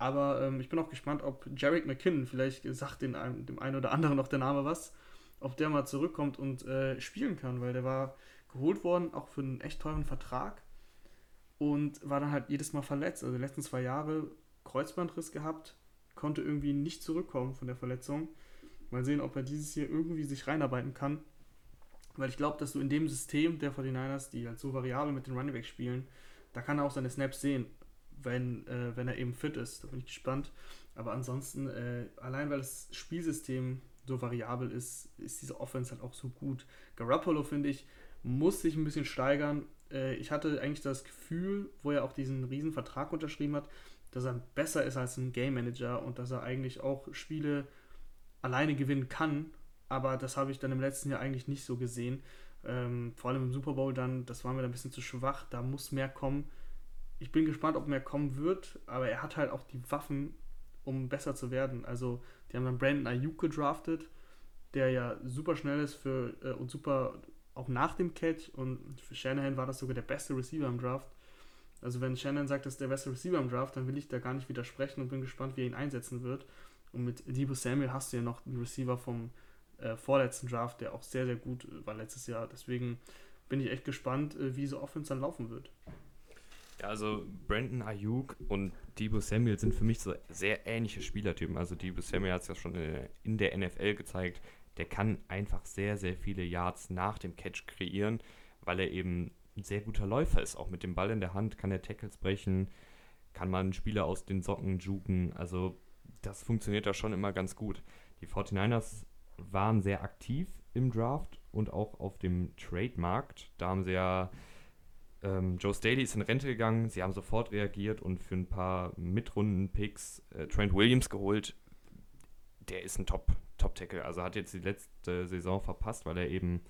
aber ähm, ich bin auch gespannt, ob Jarek McKinnon, vielleicht sagt den, dem einen oder anderen noch der Name was, ob der mal zurückkommt und äh, spielen kann, weil der war geholt worden, auch für einen echt teuren Vertrag und war dann halt jedes Mal verletzt. Also die letzten zwei Jahre Kreuzbandriss gehabt, konnte irgendwie nicht zurückkommen von der Verletzung. Mal sehen, ob er dieses hier irgendwie sich reinarbeiten kann. Weil ich glaube, dass du in dem System der 49ers, die halt so variabel mit den Runningbacks spielen, da kann er auch seine Snaps sehen wenn, äh, wenn er eben fit ist. Da bin ich gespannt. Aber ansonsten, äh, allein weil das Spielsystem so variabel ist, ist diese Offense halt auch so gut. Garoppolo, finde ich, muss sich ein bisschen steigern. Äh, ich hatte eigentlich das Gefühl, wo er auch diesen riesen Vertrag unterschrieben hat, dass er besser ist als ein Game Manager und dass er eigentlich auch Spiele alleine gewinnen kann. Aber das habe ich dann im letzten Jahr eigentlich nicht so gesehen. Ähm, vor allem im Super Bowl dann, das war mir dann ein bisschen zu schwach. Da muss mehr kommen ich bin gespannt, ob mehr kommen wird, aber er hat halt auch die Waffen, um besser zu werden. Also, die haben dann Brandon Ayuk gedraftet, der ja super schnell ist für äh, und super auch nach dem Catch und für Shanahan war das sogar der beste Receiver im Draft. Also wenn Shannon sagt, das ist der beste Receiver im Draft, dann will ich da gar nicht widersprechen und bin gespannt, wie er ihn einsetzen wird. Und mit Debo Samuel hast du ja noch einen Receiver vom äh, vorletzten Draft, der auch sehr, sehr gut war letztes Jahr. Deswegen bin ich echt gespannt, äh, wie diese Offense dann laufen wird. Ja, also Brandon Ayuk und Debo Samuel sind für mich so sehr ähnliche Spielertypen. Also Debo Samuel hat es ja schon in der NFL gezeigt, der kann einfach sehr, sehr viele Yards nach dem Catch kreieren, weil er eben ein sehr guter Läufer ist. Auch mit dem Ball in der Hand kann er Tackles brechen, kann man Spieler aus den Socken juken. Also das funktioniert da schon immer ganz gut. Die 49ers waren sehr aktiv im Draft und auch auf dem Trademarkt. Da haben sie ja ähm, Joe Staley ist in Rente gegangen, sie haben sofort reagiert und für ein paar Mitrunden-Picks äh, Trent Williams geholt. Der ist ein Top-Tackle, Top also hat jetzt die letzte Saison verpasst, weil er eben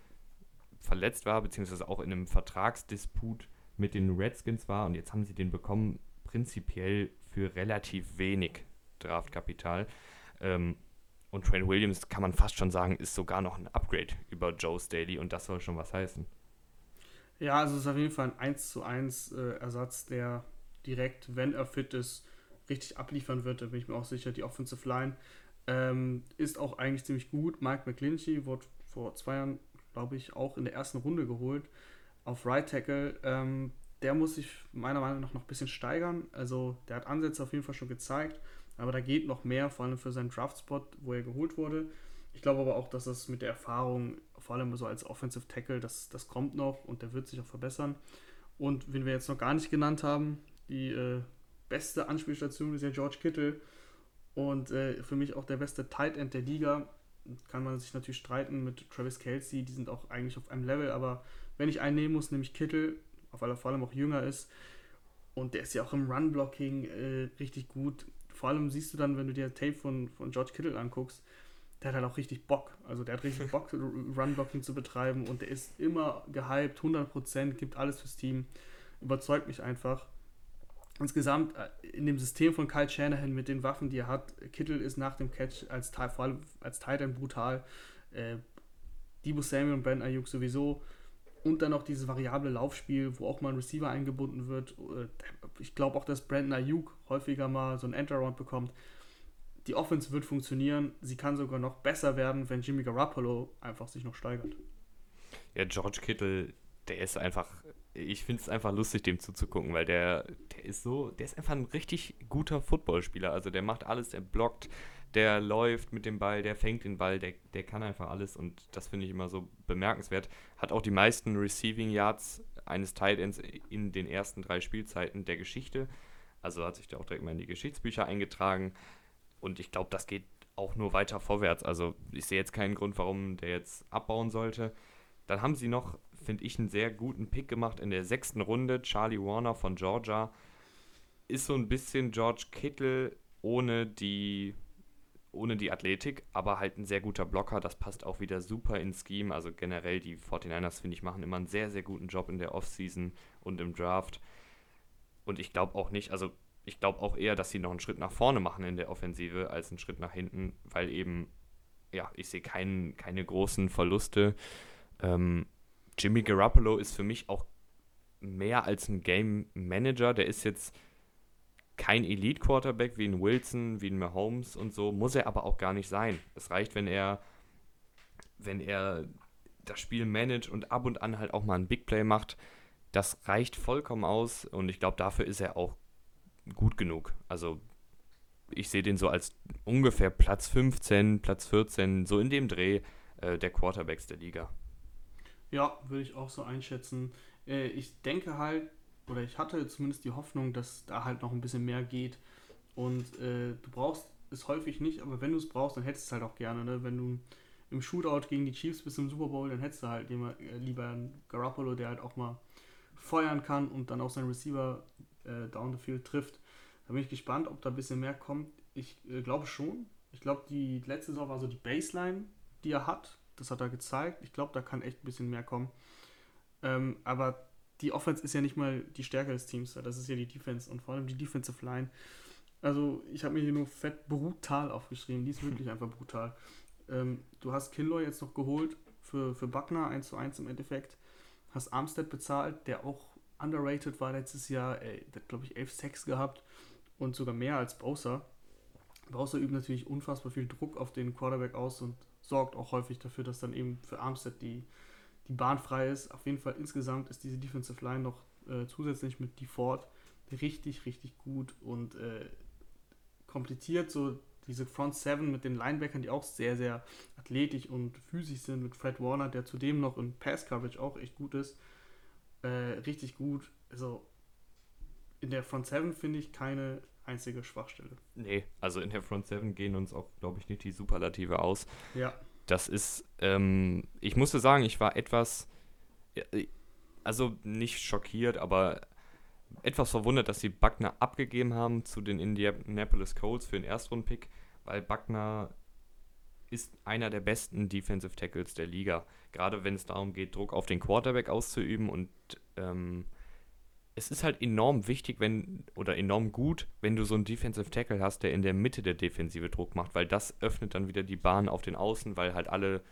verletzt war, beziehungsweise auch in einem Vertragsdisput mit den Redskins war und jetzt haben sie den bekommen, prinzipiell für relativ wenig Draftkapital. Ähm, und Trent Williams kann man fast schon sagen, ist sogar noch ein Upgrade über Joe Staley und das soll schon was heißen. Ja, also es ist auf jeden Fall ein 1 zu 1 äh, Ersatz, der direkt, wenn er fit ist, richtig abliefern wird. Da bin ich mir auch sicher. Die Offensive Line ähm, ist auch eigentlich ziemlich gut. Mike McClinchy wurde vor zwei Jahren, glaube ich, auch in der ersten Runde geholt auf Right Tackle. Ähm, der muss sich meiner Meinung nach noch ein bisschen steigern. Also der hat Ansätze auf jeden Fall schon gezeigt, aber da geht noch mehr, vor allem für seinen Draft-Spot, wo er geholt wurde. Ich glaube aber auch, dass das mit der Erfahrung, vor allem so als Offensive Tackle, das, das kommt noch und der wird sich auch verbessern. Und wenn wir jetzt noch gar nicht genannt haben, die äh, beste Anspielstation ist ja George Kittle und äh, für mich auch der beste Tight End der Liga. Kann man sich natürlich streiten mit Travis Kelsey, die sind auch eigentlich auf einem Level, aber wenn ich einen nehmen muss, nämlich Kittle, weil er vor allem auch jünger ist Und der ist ja auch im Run-Blocking äh, richtig gut. Vor allem siehst du dann, wenn du dir Tape von, von George Kittle anguckst, der hat halt auch richtig Bock. Also der hat richtig Bock, Run-Blocking zu betreiben und der ist immer gehypt, 100%, gibt alles fürs Team. Überzeugt mich einfach. Insgesamt äh, in dem System von Kyle Shanahan mit den Waffen, die er hat, Kittle ist nach dem Catch als vor allem als Titan brutal. Äh, Debo Samuel und Ben Ayuk sowieso. Und dann noch dieses variable Laufspiel, wo auch mal ein Receiver eingebunden wird. Äh, ich glaube auch, dass Brandon Ayuk häufiger mal so ein Enter-Round bekommt. Die Offense wird funktionieren. Sie kann sogar noch besser werden, wenn Jimmy Garoppolo einfach sich noch steigert. Ja, George Kittle, der ist einfach, ich finde es einfach lustig, dem zuzugucken, weil der, der ist so, der ist einfach ein richtig guter Footballspieler. Also der macht alles, der blockt, der läuft mit dem Ball, der fängt den Ball, der, der kann einfach alles und das finde ich immer so bemerkenswert. Hat auch die meisten Receiving Yards eines Tight Ends in den ersten drei Spielzeiten der Geschichte. Also hat sich da auch direkt mal in die Geschichtsbücher eingetragen und ich glaube, das geht auch nur weiter vorwärts. Also ich sehe jetzt keinen Grund, warum der jetzt abbauen sollte. Dann haben sie noch, finde ich, einen sehr guten Pick gemacht in der sechsten Runde. Charlie Warner von Georgia ist so ein bisschen George Kittle ohne die ohne die Athletik, aber halt ein sehr guter Blocker. Das passt auch wieder super ins Scheme. Also generell, die 49ers, finde ich, machen immer einen sehr, sehr guten Job in der Offseason und im Draft. Und ich glaube auch nicht, also ich glaube auch eher, dass sie noch einen Schritt nach vorne machen in der Offensive als einen Schritt nach hinten, weil eben, ja, ich sehe kein, keine großen Verluste. Ähm, Jimmy Garoppolo ist für mich auch mehr als ein Game Manager. Der ist jetzt kein Elite-Quarterback wie ein Wilson, wie ein Mahomes und so, muss er aber auch gar nicht sein. Es reicht, wenn er, wenn er das Spiel managt und ab und an halt auch mal ein Big Play macht. Das reicht vollkommen aus und ich glaube, dafür ist er auch gut genug. Also ich sehe den so als ungefähr Platz 15, Platz 14, so in dem Dreh äh, der Quarterbacks der Liga. Ja, würde ich auch so einschätzen. Äh, ich denke halt, oder ich hatte zumindest die Hoffnung, dass da halt noch ein bisschen mehr geht. Und äh, du brauchst es häufig nicht, aber wenn du es brauchst, dann hättest du es halt auch gerne. Ne? Wenn du im Shootout gegen die Chiefs bist im Super Bowl, dann hättest du halt äh, lieber einen Garoppolo, der halt auch mal feuern kann und dann auch seinen Receiver äh, down the field trifft. Da bin ich gespannt, ob da ein bisschen mehr kommt. Ich äh, glaube schon. Ich glaube, die letzte Saison war so die Baseline, die er hat. Das hat er gezeigt. Ich glaube, da kann echt ein bisschen mehr kommen. Ähm, aber die Offense ist ja nicht mal die Stärke des Teams, das ist ja die Defense und vor allem die Defensive Line. Also ich habe mir hier nur fett brutal aufgeschrieben, die ist wirklich einfach brutal. Ähm, du hast Kinloy jetzt noch geholt für, für Buckner 1 zu 1 im Endeffekt, hast Armstead bezahlt, der auch underrated war letztes Jahr, ey, der hat glaube ich 11 Sacks gehabt und sogar mehr als Bowser. Bowser übt natürlich unfassbar viel Druck auf den Quarterback aus und sorgt auch häufig dafür, dass dann eben für Armstead die die Bahn frei ist. Auf jeden Fall insgesamt ist diese Defensive Line noch äh, zusätzlich mit DeFord richtig, richtig gut und äh, kompliziert. So diese Front Seven mit den Linebackern, die auch sehr, sehr athletisch und physisch sind, mit Fred Warner, der zudem noch in Pass Coverage auch echt gut ist. Äh, richtig gut. Also in der Front Seven finde ich keine einzige Schwachstelle. Nee, also in der Front Seven gehen uns auch, glaube ich, nicht die Superlative aus. Ja das ist, ähm, ich musste sagen, ich war etwas, also nicht schockiert, aber etwas verwundert, dass sie Buckner abgegeben haben zu den Indianapolis Colts für den Erstrundpick, weil Buckner ist einer der besten Defensive Tackles der Liga. Gerade wenn es darum geht, Druck auf den Quarterback auszuüben und ähm, es ist halt enorm wichtig, wenn oder enorm gut, wenn du so einen Defensive Tackle hast, der in der Mitte der Defensive Druck macht, weil das öffnet dann wieder die Bahn auf den Außen, weil halt alle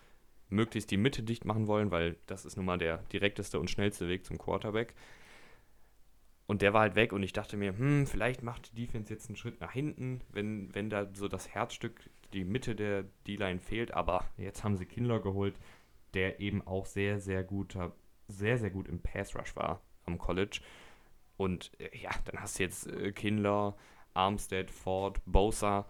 möglichst die Mitte dicht machen wollen, weil das ist nun mal der direkteste und schnellste Weg zum Quarterback. Und der war halt weg und ich dachte mir, hm, vielleicht macht die Defense jetzt einen Schritt nach hinten, wenn, wenn da so das Herzstück, die Mitte der D-Line fehlt. Aber jetzt haben sie Kindler geholt, der eben auch sehr, sehr guter, sehr, sehr gut im Pass Rush war am College. Und äh, ja, dann hast du jetzt äh, Kindler, Armstead, Ford, Bosa.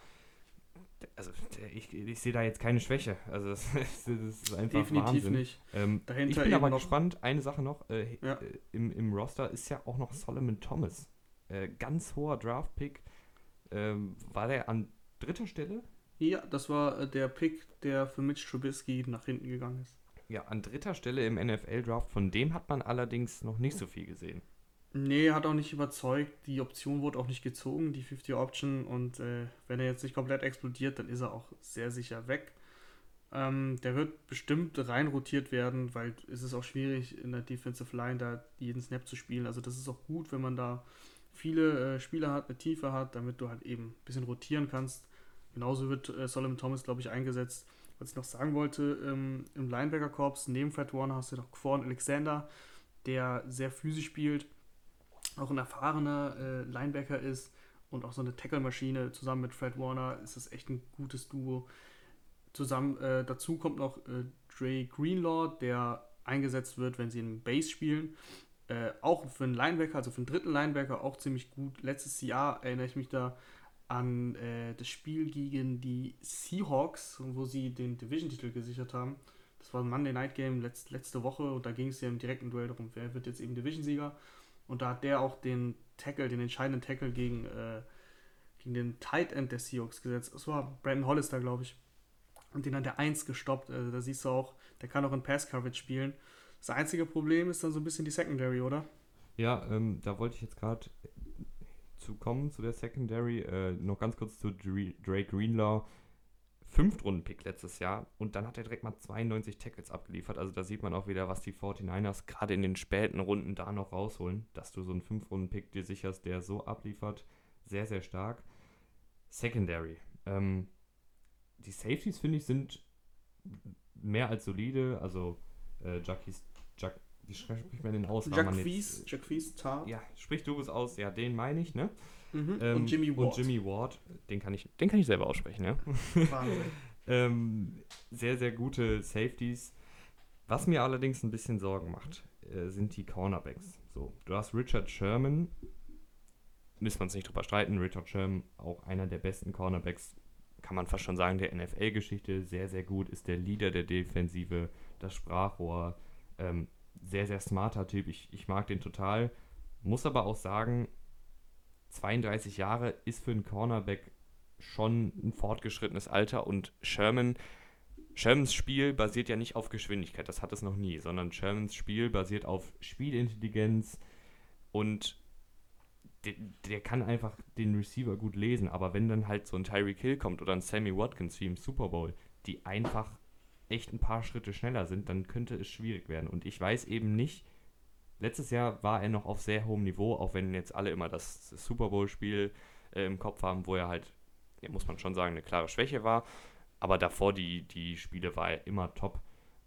Also ich, ich sehe da jetzt keine Schwäche. Also das, das ist einfach Definitiv Wahnsinn. nicht. Ähm, ich bin aber gespannt, eine Sache noch, äh, ja. Äh, im, im Roster ist ja auch noch Solomon Thomas. Äh, ganz hoher Draft-Pick. Ähm, war der an dritter Stelle? Ja, das war äh, der Pick, der für Mitch Trubisky nach hinten gegangen ist. Ja, an dritter Stelle im NFL-Draft. Von dem hat man allerdings noch nicht so viel gesehen. Nee, hat auch nicht überzeugt. Die Option wurde auch nicht gezogen, die 50 Option. Und äh, wenn er jetzt nicht komplett explodiert, dann ist er auch sehr sicher weg. Ähm, der wird bestimmt rein rotiert werden, weil es ist auch schwierig in der Defensive Line da jeden Snap zu spielen. Also das ist auch gut, wenn man da viele äh, Spieler hat, eine Tiefe hat, damit du halt eben ein bisschen rotieren kannst. Genauso wird äh, Solomon Thomas, glaube ich, eingesetzt. Was ich noch sagen wollte, ähm, im Linebacker-Korps neben Fred Warner hast du noch Quan Alexander, der sehr physisch spielt auch ein erfahrener äh, Linebacker ist und auch so eine Tackle-Maschine zusammen mit Fred Warner ist das echt ein gutes Duo. Zusammen äh, dazu kommt noch äh, Dre Greenlaw, der eingesetzt wird, wenn sie einen Base spielen. Äh, auch für einen Linebacker, also für einen dritten Linebacker, auch ziemlich gut. Letztes Jahr erinnere ich mich da an äh, das Spiel gegen die Seahawks, wo sie den Division-Titel gesichert haben. Das war ein Monday Night Game letzt, letzte Woche und da ging es ja im direkten Duell darum, wer wird jetzt eben Division-Sieger. Und da hat der auch den Tackle, den entscheidenden Tackle gegen, äh, gegen den Tight End der Seahawks gesetzt. Das war Brandon Hollister, glaube ich. Und den hat der 1 gestoppt. Also da siehst du auch, der kann auch in Pass-Coverage spielen. Das einzige Problem ist dann so ein bisschen die Secondary, oder? Ja, ähm, da wollte ich jetzt gerade zu kommen, zu der Secondary. Äh, noch ganz kurz zu Drake Greenlaw. Fünftrunden-Pick letztes Jahr und dann hat er direkt mal 92 Tackles abgeliefert. Also da sieht man auch wieder, was die 49ers gerade in den späten Runden da noch rausholen, dass du so einen Fünftrunden-Pick dir sicherst, der so abliefert. Sehr, sehr stark. Secondary. Ähm, die Safeties, finde ich, sind mehr als solide. Also äh, Jackies, Jack, wie spricht man den aus? Jack Fies, Jack Fies, Tar. Ja, sprich du es aus. Ja, den meine ich, ne? Mhm. Ähm, und Jimmy Ward. Und Jimmy Ward, den kann ich, den kann ich selber aussprechen, ja. ähm, sehr, sehr gute Safeties. Was mir allerdings ein bisschen Sorgen macht, äh, sind die Cornerbacks. So, du hast Richard Sherman, müssen wir uns nicht drüber streiten. Richard Sherman, auch einer der besten Cornerbacks, kann man fast schon sagen, der NFL-Geschichte. Sehr, sehr gut, ist der Leader der Defensive, das Sprachrohr. Ähm, sehr, sehr smarter Typ. Ich, ich mag den total. Muss aber auch sagen, 32 Jahre ist für einen Cornerback schon ein fortgeschrittenes Alter. Und Sherman, Shermans Spiel basiert ja nicht auf Geschwindigkeit, das hat es noch nie, sondern Shermans Spiel basiert auf Spielintelligenz. Und der, der, kann einfach den Receiver gut lesen, aber wenn dann halt so ein Tyreek Hill kommt oder ein Sammy Watkins wie im Super Bowl, die einfach echt ein paar Schritte schneller sind, dann könnte es schwierig werden. Und ich weiß eben nicht, letztes Jahr war er noch auf sehr hohem Niveau, auch wenn jetzt alle immer das Super Bowl-Spiel äh, im Kopf haben, wo er halt, ja, muss man schon sagen, eine klare Schwäche war. Aber davor die, die Spiele war er immer top.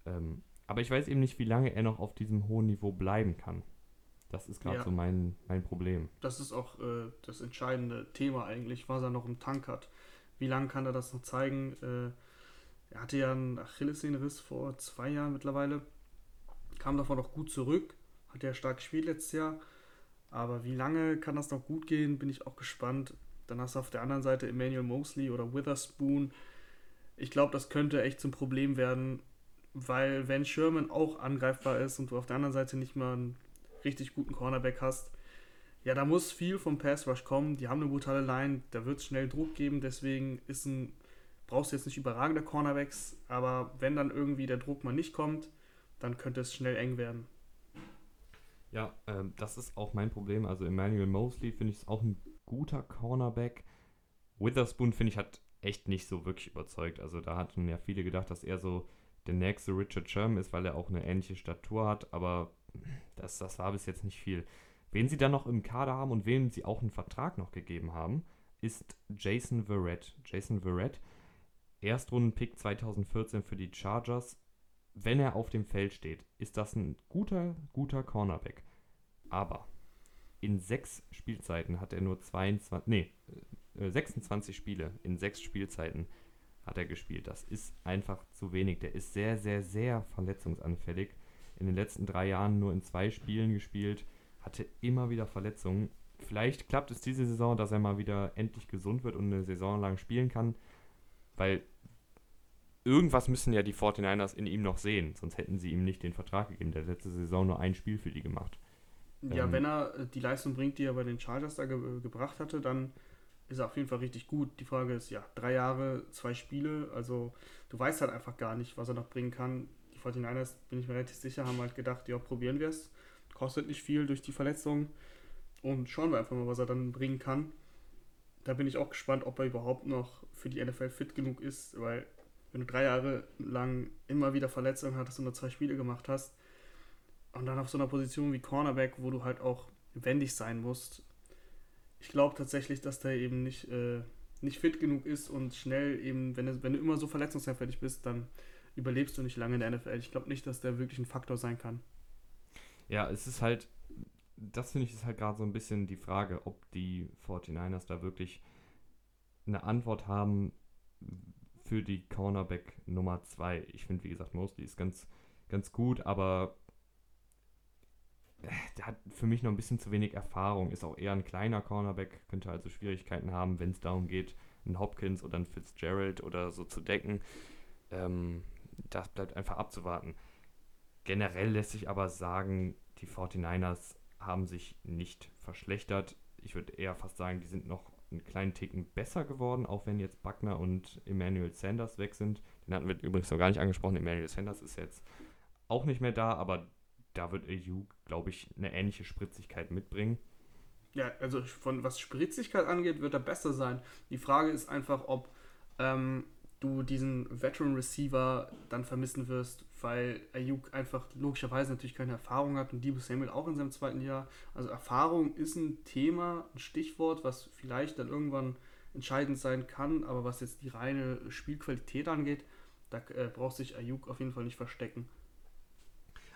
Ähm, aber ich weiß eben nicht, wie lange er noch auf diesem hohen Niveau bleiben kann. Das ist gerade ja. so mein, mein Problem. Das ist auch äh, das entscheidende Thema eigentlich, was er noch im Tank hat. Wie lange kann er das noch zeigen? Äh, er hatte ja einen Achillessehnenriss vor zwei Jahren mittlerweile, kam davon noch gut zurück, hat ja stark gespielt letztes Jahr. Aber wie lange kann das noch gut gehen, bin ich auch gespannt. Dann hast du auf der anderen Seite Emmanuel Mosley oder Witherspoon. Ich glaube, das könnte echt zum Problem werden, weil wenn Sherman auch angreifbar ist und du auf der anderen Seite nicht mal einen richtig guten Cornerback hast, ja, da muss viel vom Pass Rush kommen. Die haben eine brutale Line, da wird es schnell Druck geben, deswegen ist ein, brauchst du jetzt nicht überragende Cornerbacks, aber wenn dann irgendwie der Druck mal nicht kommt, dann könnte es schnell eng werden. Ja, ähm, das ist auch mein Problem. Also Emmanuel Mosley finde ich auch ein guter Cornerback. Witherspoon finde ich hat echt nicht so wirklich überzeugt. Also da hatten ja viele gedacht, dass er so der nächste Richard Sherman ist, weil er auch eine ähnliche Statur hat, aber das, das war bis jetzt nicht viel. Wen sie dann noch im Kader haben und wem sie auch einen Vertrag noch gegeben haben, ist Jason Verrett. Jason Verrett, Erstrunden-Pick 2014 für die Chargers, wenn er auf dem Feld steht, ist das ein guter, guter Cornerback. Aber in sechs Spielzeiten hat er nur 22, nee, 26 äh, Spiele in sechs Spielzeiten hat er gespielt. Das ist einfach zu wenig. Der ist sehr, sehr, sehr verletzungsanfällig. In den letzten drei Jahren nur in zwei Spielen gespielt, hatte immer wieder Verletzungen. Vielleicht klappt es diese Saison, dass er mal wieder endlich gesund wird und eine Saison lang spielen kann, weil irgendwas müssen ja die 49ers in ihm noch sehen, sonst hätten sie ihm nicht den Vertrag gegeben. Der letzte Saison nur ein Spiel für die gemacht. Ja, ähm, wenn er äh, die Leistung bringt, die er bei den Chargers da ge gebracht hatte, dann ist er auf jeden Fall richtig gut. Die Frage ist, ja, drei Jahre, zwei Spiele, also du weißt halt einfach gar nicht, was er noch bringen kann. Die 49ers, bin ich mir relativ sicher, haben halt gedacht, ja, probieren wir es. kostet nicht viel durch die Verletzung. Und schauen wir einfach mal, was er dann bringen kann. Da bin ich auch gespannt, ob er überhaupt noch für die NFL fit genug ist, weil wenn du drei Jahre lang immer wieder Verletzungen hattest und nur zwei Spiele gemacht hast und dann auf so einer Position wie Cornerback, wo du halt auch wendig sein musst, ich glaube tatsächlich, dass der eben nicht, äh, nicht fit genug ist und schnell eben, wenn du, wenn du immer so verletzungsanfällig bist, dann überlebst du nicht lange in der NFL. Ich glaube nicht, dass der wirklich ein Faktor sein kann. Ja, es ist halt, das finde ich ist halt gerade so ein bisschen die Frage, ob die 49ers da wirklich eine Antwort haben für die Cornerback Nummer 2. Ich finde, wie gesagt, Mosley ist ganz, ganz gut, aber äh, der hat für mich noch ein bisschen zu wenig Erfahrung. Ist auch eher ein kleiner Cornerback, könnte also Schwierigkeiten haben, wenn es darum geht, einen Hopkins oder einen Fitzgerald oder so zu decken. Ähm, das bleibt einfach abzuwarten. Generell lässt sich aber sagen, die 49ers haben sich nicht verschlechtert. Ich würde eher fast sagen, die sind noch einen kleinen Ticken besser geworden, auch wenn jetzt Buckner und Emmanuel Sanders weg sind. Den hatten wir übrigens noch gar nicht angesprochen. Emmanuel Sanders ist jetzt auch nicht mehr da, aber da wird EU, glaube ich, eine ähnliche Spritzigkeit mitbringen. Ja, also von was Spritzigkeit angeht, wird er besser sein. Die Frage ist einfach, ob ähm, du diesen Veteran Receiver dann vermissen wirst, weil Ayuk einfach logischerweise natürlich keine Erfahrung hat und Debo Samuel auch in seinem zweiten Jahr. Also Erfahrung ist ein Thema, ein Stichwort, was vielleicht dann irgendwann entscheidend sein kann, aber was jetzt die reine Spielqualität angeht, da äh, braucht sich Ayuk auf jeden Fall nicht verstecken.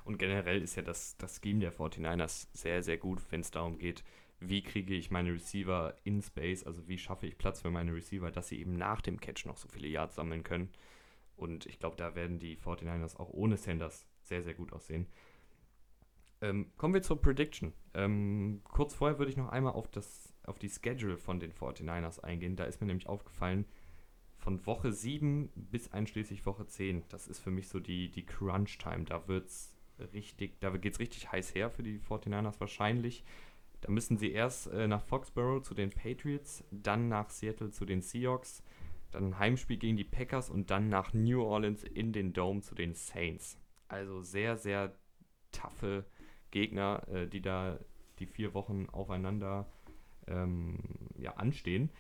Und generell ist ja das, das Scheme der 49ers sehr, sehr gut, wenn es darum geht, wie kriege ich meine Receiver in Space, also wie schaffe ich Platz für meine Receiver, dass sie eben nach dem Catch noch so viele Yards sammeln können. Und ich glaube, da werden die 49ers auch ohne Sanders sehr, sehr gut aussehen. Ähm, kommen wir zur Prediction. Ähm, kurz vorher würde ich noch einmal auf, das, auf die Schedule von den 49ers eingehen. Da ist mir nämlich aufgefallen, von Woche 7 bis einschließlich Woche 10, das ist für mich so die, die Crunch-Time. Da da geht es richtig heiß her für die 49ers wahrscheinlich. Da müssen sie erst äh, nach Foxborough zu den Patriots, dann nach Seattle zu den Seahawks, dann ein Heimspiel gegen die Packers und dann nach New Orleans in den Dome zu den Saints. Also sehr, sehr taffe Gegner, äh, die da die vier Wochen aufeinander ähm, ja, anstehen.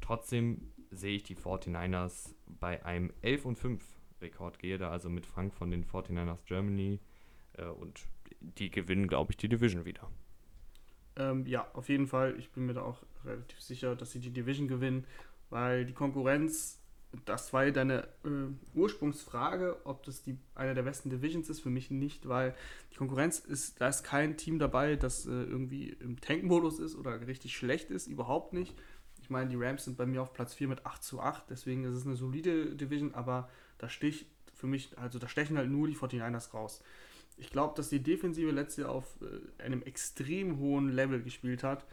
Trotzdem sehe ich die 49ers bei einem 11 und 5 Rekord gehe da also mit Frank von den 49ers Germany äh, und die gewinnen, glaube ich, die Division wieder. Ähm, ja, auf jeden Fall. Ich bin mir da auch relativ sicher, dass sie die Division gewinnen, weil die Konkurrenz, das war ja deine äh, Ursprungsfrage, ob das die, eine der besten Divisions ist. Für mich nicht, weil die Konkurrenz ist, da ist kein Team dabei, das äh, irgendwie im Tank-Modus ist oder richtig schlecht ist, überhaupt nicht. Ich meine, die Rams sind bei mir auf Platz 4 mit 8 zu 8, deswegen ist es eine solide Division, aber da sticht für mich, also da stechen halt nur die 49ers raus. Ich glaube, dass die Defensive letztes Jahr auf äh, einem extrem hohen Level gespielt hat.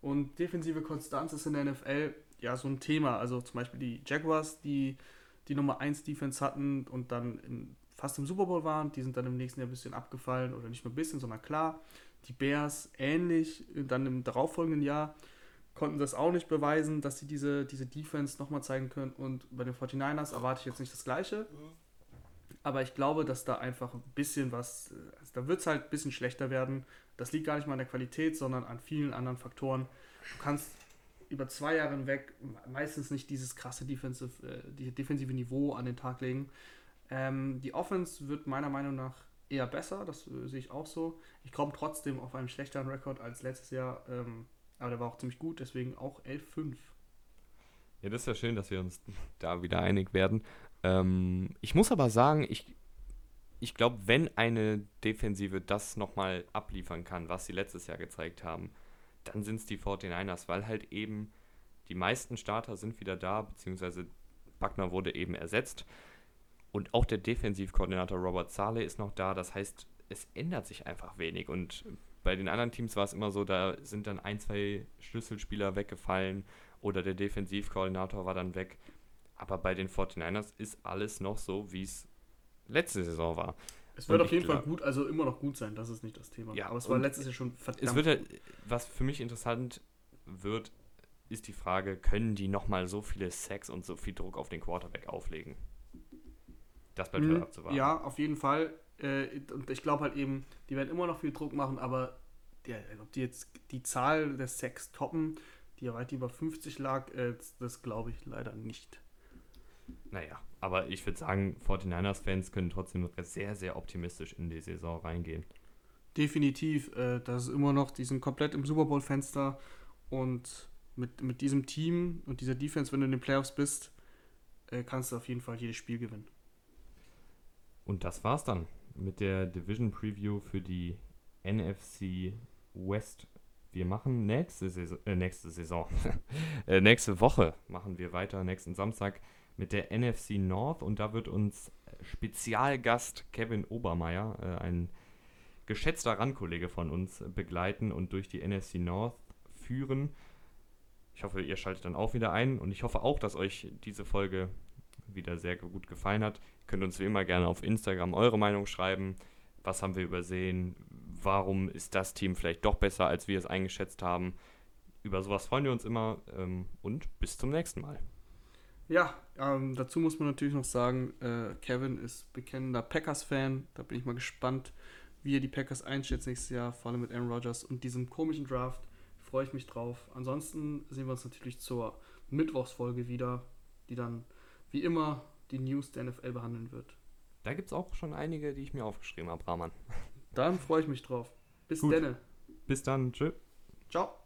Und defensive Konstanz ist in der NFL ja so ein Thema. Also zum Beispiel die Jaguars, die die Nummer 1 Defense hatten und dann im, fast im Super Bowl waren, die sind dann im nächsten Jahr ein bisschen abgefallen oder nicht nur ein bisschen, sondern klar. Die Bears ähnlich, dann im darauffolgenden Jahr konnten das auch nicht beweisen, dass sie diese, diese Defense nochmal zeigen können. Und bei den 49ers erwarte ich jetzt nicht das Gleiche. Aber ich glaube, dass da einfach ein bisschen was, also da wird es halt ein bisschen schlechter werden. Das liegt gar nicht mal an der Qualität, sondern an vielen anderen Faktoren. Du kannst über zwei Jahre hinweg meistens nicht dieses krasse defensive, äh, defensive Niveau an den Tag legen. Ähm, die Offense wird meiner Meinung nach eher besser, das äh, sehe ich auch so. Ich komme trotzdem auf einen schlechteren Rekord als letztes Jahr, ähm, aber der war auch ziemlich gut, deswegen auch 11-5. Ja, das ist ja schön, dass wir uns da wieder einig werden. Ähm, ich muss aber sagen, ich, ich glaube, wenn eine Defensive das nochmal abliefern kann, was sie letztes Jahr gezeigt haben, dann sind es die 49ers, weil halt eben die meisten Starter sind wieder da, beziehungsweise Buckner wurde eben ersetzt. Und auch der Defensivkoordinator Robert Saleh ist noch da. Das heißt, es ändert sich einfach wenig. Und bei den anderen Teams war es immer so, da sind dann ein, zwei Schlüsselspieler weggefallen oder der Defensivkoordinator war dann weg. Aber bei den 49ers ist alles noch so, wie es letzte Saison war. Es wird auf jeden Fall gut, also immer noch gut sein, das ist nicht das Thema. Ja, aber es war letztes Jahr schon verdammt. Es wird halt, was für mich interessant wird, ist die Frage, können die nochmal so viele Sacks und so viel Druck auf den Quarterback auflegen? Das bleibt mhm, halt abzuwarten. Ja, auf jeden Fall. Äh, und ich glaube halt eben, die werden immer noch viel Druck machen, aber die, ob die jetzt die Zahl der Sex toppen, die ja weit über 50 lag, äh, das glaube ich leider nicht. Naja, aber ich würde sagen, 49ers-Fans können trotzdem sehr, sehr optimistisch in die Saison reingehen. Definitiv. Äh, das ist immer noch, die sind komplett im Super Bowl-Fenster und mit, mit diesem Team und dieser Defense, wenn du in den Playoffs bist, äh, kannst du auf jeden Fall jedes Spiel gewinnen. Und das war's dann mit der Division Preview für die NFC West. Wir machen nächste Saison, äh, nächste Saison, äh, nächste Woche machen wir weiter, nächsten Samstag mit der NFC North und da wird uns Spezialgast Kevin Obermeier, äh, ein geschätzter Randkollege von uns, begleiten und durch die NFC North führen. Ich hoffe, ihr schaltet dann auch wieder ein und ich hoffe auch, dass euch diese Folge wieder sehr gut gefallen hat. Ihr könnt uns wie immer gerne auf Instagram eure Meinung schreiben. Was haben wir übersehen? Warum ist das Team vielleicht doch besser, als wir es eingeschätzt haben? Über sowas freuen wir uns immer ähm, und bis zum nächsten Mal. Ja, ähm, dazu muss man natürlich noch sagen, äh, Kevin ist bekennender Packers-Fan. Da bin ich mal gespannt, wie er die Packers einschätzt nächstes Jahr, vor allem mit Aaron Rodgers und diesem komischen Draft. Freue ich mich drauf. Ansonsten sehen wir uns natürlich zur Mittwochsfolge wieder, die dann wie immer die News der NFL behandeln wird. Da gibt es auch schon einige, die ich mir aufgeschrieben habe, Rahman. Dann freue ich mich drauf. Bis dann. Bis dann. Tschö. Ciao.